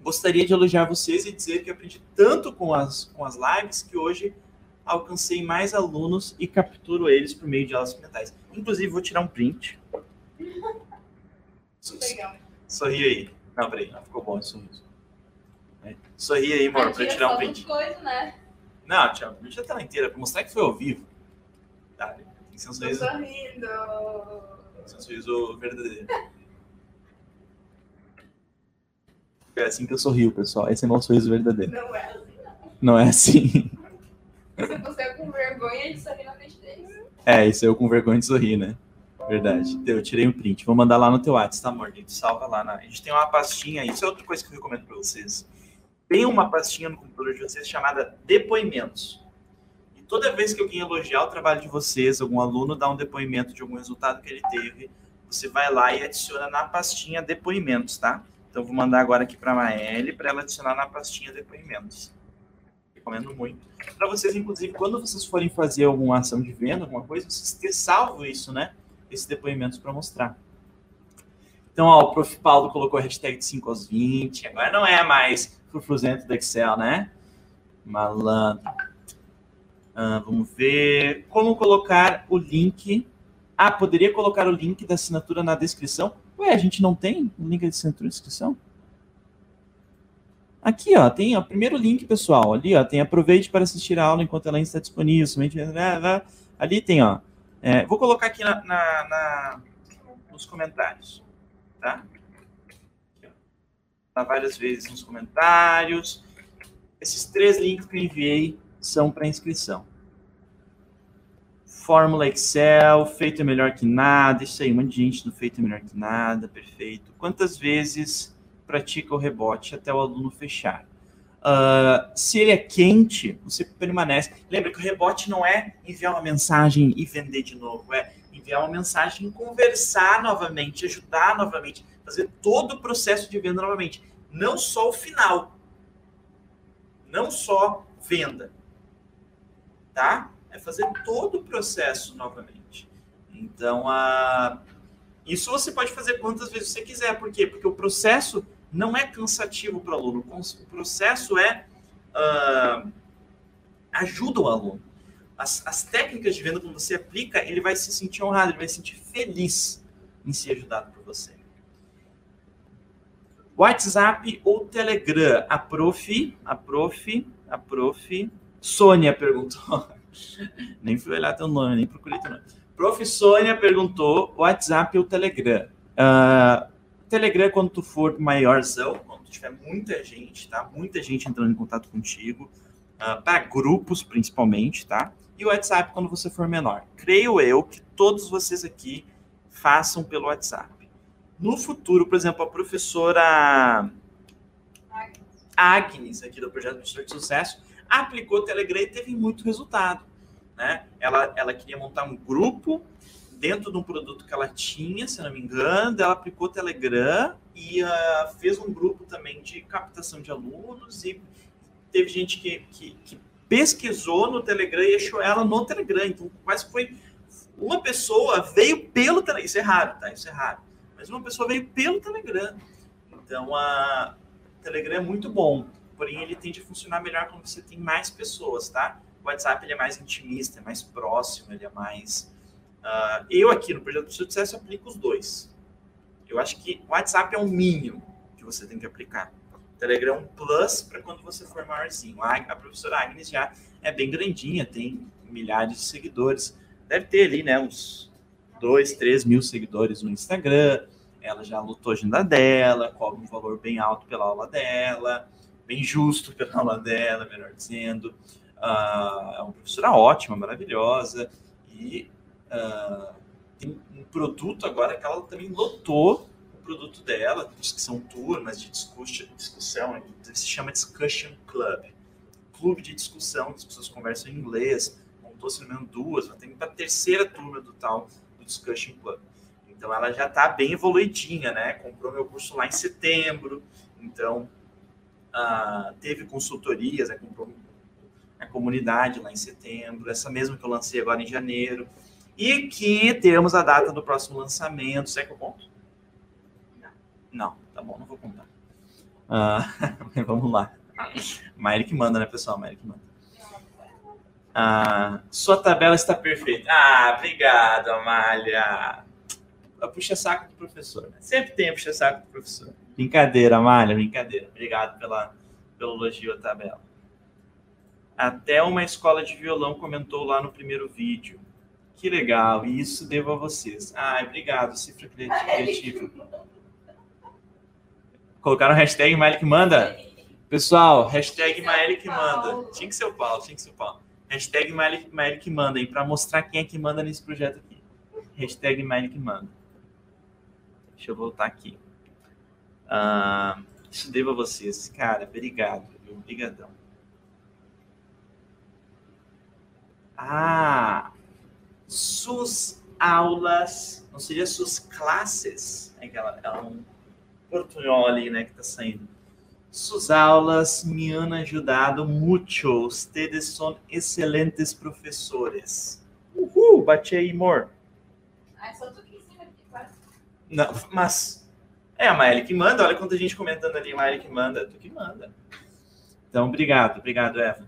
gostaria de elogiar vocês e dizer que aprendi tanto com as, com as lives que hoje alcancei mais alunos e capturo eles por meio de aulas mentais. Inclusive, vou tirar um print. Legal. Sorri aí. Não, peraí, não ficou bom esse sorriso. É. Sorri aí, amor, para tirar um print. Coisa, né? Não, tchau, print a tela inteira, para mostrar que foi ao vivo. Tá, tem que ser um sorriso. Tô sorrindo. Tem que ser um sorriso verdadeiro. É assim que eu sorrio, pessoal. Esse é meu sorriso verdadeiro. Não é assim, não. Não é assim. Se você é com vergonha de sorrir na frente deles. É, isso eu com vergonha de sorrir, né? Verdade. Eu tirei um print. Vou mandar lá no teu WhatsApp, tá, amor? A gente salva lá. Na... A gente tem uma pastinha. Isso é outra coisa que eu recomendo para vocês. Tem uma pastinha no computador de vocês chamada depoimentos. E toda vez que alguém elogiar o trabalho de vocês, algum aluno dá um depoimento de algum resultado que ele teve, você vai lá e adiciona na pastinha depoimentos, tá? Então vou mandar agora aqui para a Maeli para ela adicionar na pastinha depoimentos. Recomendo muito. Para vocês, inclusive, quando vocês forem fazer alguma ação de venda, alguma coisa, vocês ter salvo isso, né? Esses depoimentos para mostrar. Então, ó, o Prof. Paulo colocou a hashtag de 5 aos 20. Agora não é mais frufruzento do Excel, né? Malandro. Ah, vamos ver. Como colocar o link. Ah, poderia colocar o link da assinatura na descrição? Ué, a gente não tem o link de assinatura na descrição? Aqui, ó, tem o primeiro link, pessoal. Ali, ó, tem aproveite para assistir a aula enquanto ela ainda está disponível. Somente... Ali tem, ó. É, vou colocar aqui na, na, na, nos comentários, tá? Tá várias vezes nos comentários. Esses três links que eu enviei são para inscrição. Fórmula Excel, feito é melhor que nada. Isso aí, um monte de gente no feito é melhor que nada, perfeito. Quantas vezes pratica o rebote até o aluno fechar? Uh, se ele é quente, você permanece. Lembra que o rebote não é enviar uma mensagem e vender de novo, é enviar uma mensagem, conversar novamente, ajudar novamente, fazer todo o processo de venda novamente, não só o final, não só venda, tá? É fazer todo o processo novamente. Então, uh, isso você pode fazer quantas vezes você quiser, por quê? Porque o processo não é cansativo para o aluno. O processo é uh, ajuda o aluno. As, as, técnicas de venda, quando você aplica, ele vai se sentir honrado, ele vai se sentir feliz em ser ajudado por você. WhatsApp ou Telegram? A prof, a prof, a prof. Sônia perguntou. nem fui olhar teu nome, nem procurei teu nome. Prof. Sônia perguntou: WhatsApp ou Telegram? Uh, Telegram, quando tu for maiorzão, quando tiver muita gente, tá? Muita gente entrando em contato contigo, uh, ah, para grupos principalmente, tá? E o WhatsApp quando você for menor. Creio eu que todos vocês aqui façam pelo WhatsApp. No futuro, por exemplo, a professora Agnes, aqui do Projeto Professor de Sucesso, aplicou o Telegram e teve muito resultado. Né? Ela, ela queria montar um grupo dentro de um produto que ela tinha, se não me engano, ela aplicou Telegram e uh, fez um grupo também de captação de alunos e teve gente que, que, que, pesquisou no Telegram e achou ela no Telegram. Então, quase foi uma pessoa veio pelo Telegram. Isso é raro, tá? Isso é raro. Mas uma pessoa veio pelo Telegram. Então, a Telegram é muito bom. Porém, ele tende a funcionar melhor quando você tem mais pessoas, tá? O WhatsApp ele é mais intimista, é mais próximo, ele é mais Uh, eu aqui no projeto de sucesso aplico os dois. Eu acho que o WhatsApp é um mínimo que você tem que aplicar. O Telegram é plus para quando você for maiorzinho. A, a professora Agnes já é bem grandinha, tem milhares de seguidores. Deve ter ali, né, uns 2, 3 mil seguidores no Instagram. Ela já lutou a agenda dela, cobra um valor bem alto pela aula dela, bem justo pela aula dela, melhor dizendo. Uh, é uma professora ótima, maravilhosa. E Uh, tem um produto agora que ela também lotou o produto dela, que são turmas de discussão, se chama Discussion Club. Clube de discussão, as pessoas conversam em inglês, montou se não me engano duas, ter para a terceira turma do tal do Discussion Club. Então ela já está bem evoluidinha, né? Comprou meu curso lá em setembro, então uh, teve consultorias, né? comprou a comunidade lá em setembro, essa mesma que eu lancei agora em janeiro. E que temos a data do próximo lançamento. Será que eu conto? Não, tá bom, não vou contar. Ah, vamos lá. Maíra que manda, né, pessoal? Maíra que manda. Ah, sua tabela está perfeita. Ah, obrigado, Amália. Puxa saco do professor. Né? Sempre tem puxa saco do professor. Brincadeira, Amália, brincadeira. Obrigado pela, pelo elogio à tabela. Até uma escola de violão comentou lá no primeiro vídeo. Que legal, e isso devo a vocês. Ah, obrigado, Cifra Criativa. Colocaram hashtag que manda? Pessoal, hashtag que manda. Tinha que ser o Paulo, tinha que ser o Paulo. Hashtag que manda, para mostrar quem é que manda nesse projeto aqui. Hashtag que manda. Deixa eu voltar aqui. Ah, isso devo a vocês. Cara, obrigado. Obrigadão. Ah, suas aulas, não seria suas classes? É que ela, ela é um portunhol ali, né, que tá saindo sus aulas me han ajudado mucho. Ustedes son excelentes professores. Uhul, bate aí, amor. Ah, é só tu que ensina aqui, quase. Não, mas é a Maeli que manda. Olha quanta gente comentando ali, Maeli que manda. Tu que manda. Então, obrigado, obrigado, Eva.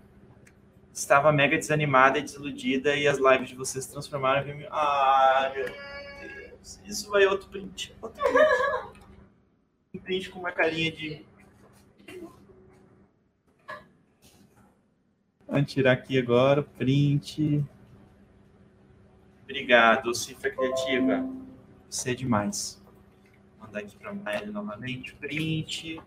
Estava mega desanimada e desiludida e as lives de vocês transformaram em... Ah, meu Deus. Isso vai outro print. Outro print. Um print com uma carinha de Vamos tirar aqui agora, print. Obrigado, Cifra Criativa. Você é demais. Vou mandar aqui para a novamente, print.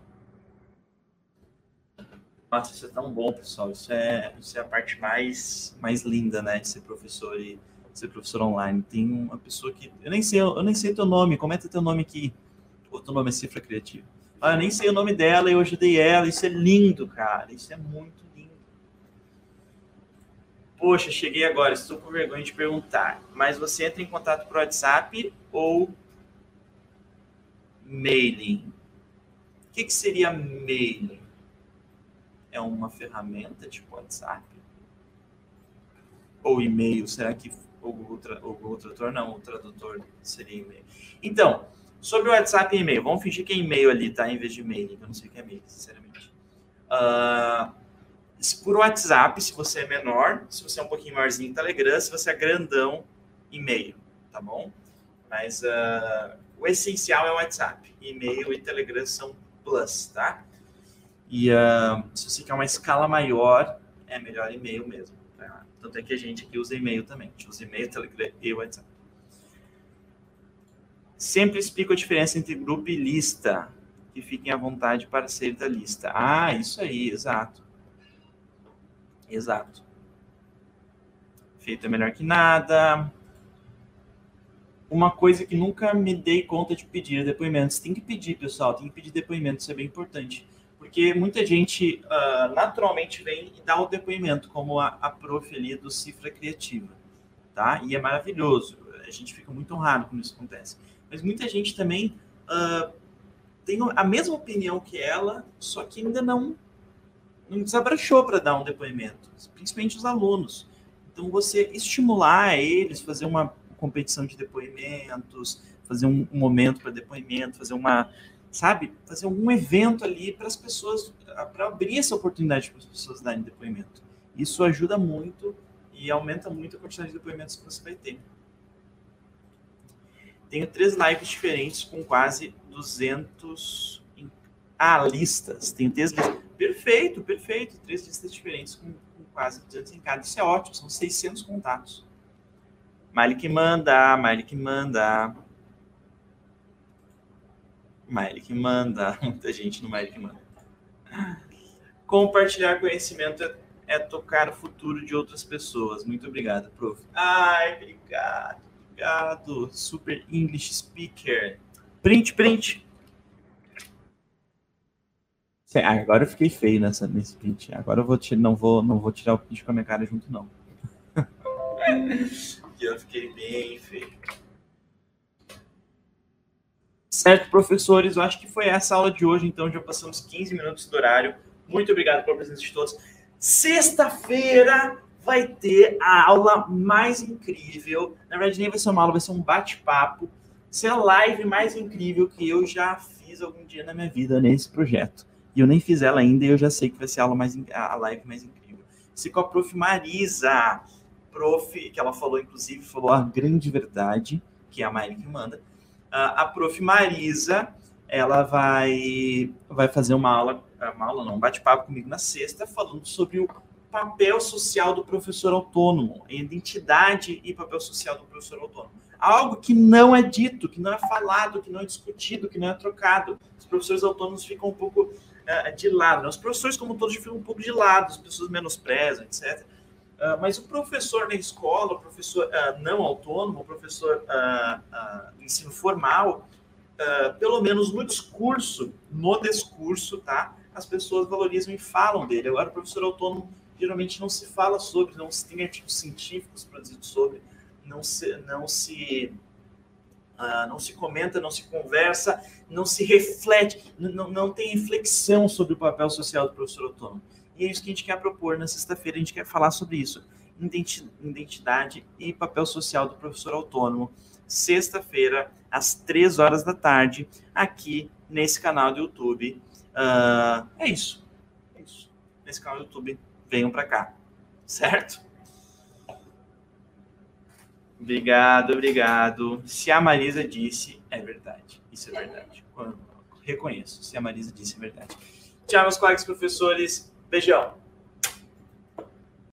Nossa, isso é tão bom, pessoal. Isso é, isso é a parte mais, mais linda, né, de ser professor e ser professor online. Tem uma pessoa que eu nem sei, eu nem sei teu nome. Comenta teu nome aqui. O teu nome é Cifra Criativa. Ah, eu nem sei o nome dela eu ajudei ela. Isso é lindo, cara. Isso é muito Poxa, cheguei agora, estou com vergonha de perguntar. Mas você entra em contato por WhatsApp ou mailing? O que, que seria mailing? É uma ferramenta tipo WhatsApp? Ou e-mail? Será que o Google, o Google Tradutor não, o tradutor seria e-mail? Então, sobre o WhatsApp e e-mail, vamos fingir que é e-mail ali, tá? Em vez de mailing, eu não sei o que é e-mail, sinceramente. Uh, por WhatsApp, se você é menor, se você é um pouquinho maiorzinho, Telegram, se você é grandão, e-mail, tá bom? Mas uh, o essencial é o WhatsApp. E-mail e Telegram são plus, tá? E uh, se você quer uma escala maior, é melhor e-mail mesmo. Tá? Tanto é que a gente aqui usa e-mail também. A gente usa e-mail, Telegram e WhatsApp. Sempre explico a diferença entre grupo e lista. Que fiquem à vontade para ser da lista. Ah, isso aí, exato. Exato. Feito é melhor que nada. Uma coisa que nunca me dei conta de pedir depoimentos. Tem que pedir, pessoal, tem que pedir depoimento, isso é bem importante. Porque muita gente uh, naturalmente vem e dá o depoimento, como a, a prof ali do Cifra Criativa, tá? E é maravilhoso, a gente fica muito honrado quando isso acontece. Mas muita gente também uh, tem a mesma opinião que ela, só que ainda não não desabrachou para dar um depoimento, principalmente os alunos. Então, você estimular eles, fazer uma competição de depoimentos, fazer um, um momento para depoimento, fazer uma, sabe, fazer algum evento ali para as pessoas, para abrir essa oportunidade para as pessoas darem depoimento. Isso ajuda muito e aumenta muito a quantidade de depoimentos que você vai ter. Tenho três lives diferentes com quase 200 ah, listas. Tenho três listas. Perfeito, perfeito. Três listas diferentes com, com quase 200 em cada. Isso é ótimo, são 600 contatos. Que manda, que manda. Miley que manda. Muita gente no Miley que manda. Compartilhar conhecimento é, é, tocar o futuro de outras pessoas. Muito obrigado, prof. Ai, obrigado, obrigado. Super English Speaker. Print, print. Agora eu fiquei feio nessa, nesse print. Agora eu vou tirar, não, vou, não vou tirar o print com a minha cara junto, não. eu fiquei bem feio. Certo, professores, eu acho que foi essa aula de hoje, então já passamos 15 minutos do horário. Muito obrigado pela presença de todos. Sexta-feira vai ter a aula mais incrível. Na verdade, nem vai ser uma aula, vai ser um bate-papo. Vai ser a live mais incrível que eu já fiz algum dia na minha vida nesse projeto E eu nem fiz ela ainda e eu já sei que vai ser a, aula mais, a live mais incrível. Se com a prof. Marisa, prof, que ela falou, inclusive, falou a grande verdade, que é a Mari que manda. A prof. Marisa, ela vai, vai fazer uma aula, uma aula não, um bate-papo comigo na sexta, falando sobre o papel social do professor autônomo, identidade e papel social do professor autônomo. Algo que não é dito, que não é falado, que não é discutido, que não é trocado. Os professores autônomos ficam um pouco uh, de lado. Né? Os professores, como todos, ficam um pouco de lado, as pessoas menosprezam, etc. Uh, ah, mas o professor na escola, o professor uh, não autônomo, o professor de ensino formal, pelo menos no discurso, no discurso, tá? As pessoas valorizam e falam dele. Agora, o professor autônomo geralmente não se fala sobre, não se tem artigos científicos produzidos sobre, não se, não se, uh, não se comenta, não se conversa, não se reflete, não, não tem reflexão sobre o papel social do professor autônomo. E é isso que a gente quer propor na sexta-feira, a gente quer falar sobre isso. Identidade e papel social do professor autônomo. Sexta-feira, às três horas da tarde, aqui nesse canal do YouTube. Uh, é isso. É isso. Nesse canal do YouTube venham para cá. Certo? Obrigado, obrigado. Se a Marisa disse, é verdade. Isso é verdade. Reconheço. Se a Marisa disse, é verdade. Tchau, meus colegas professores. Beijão.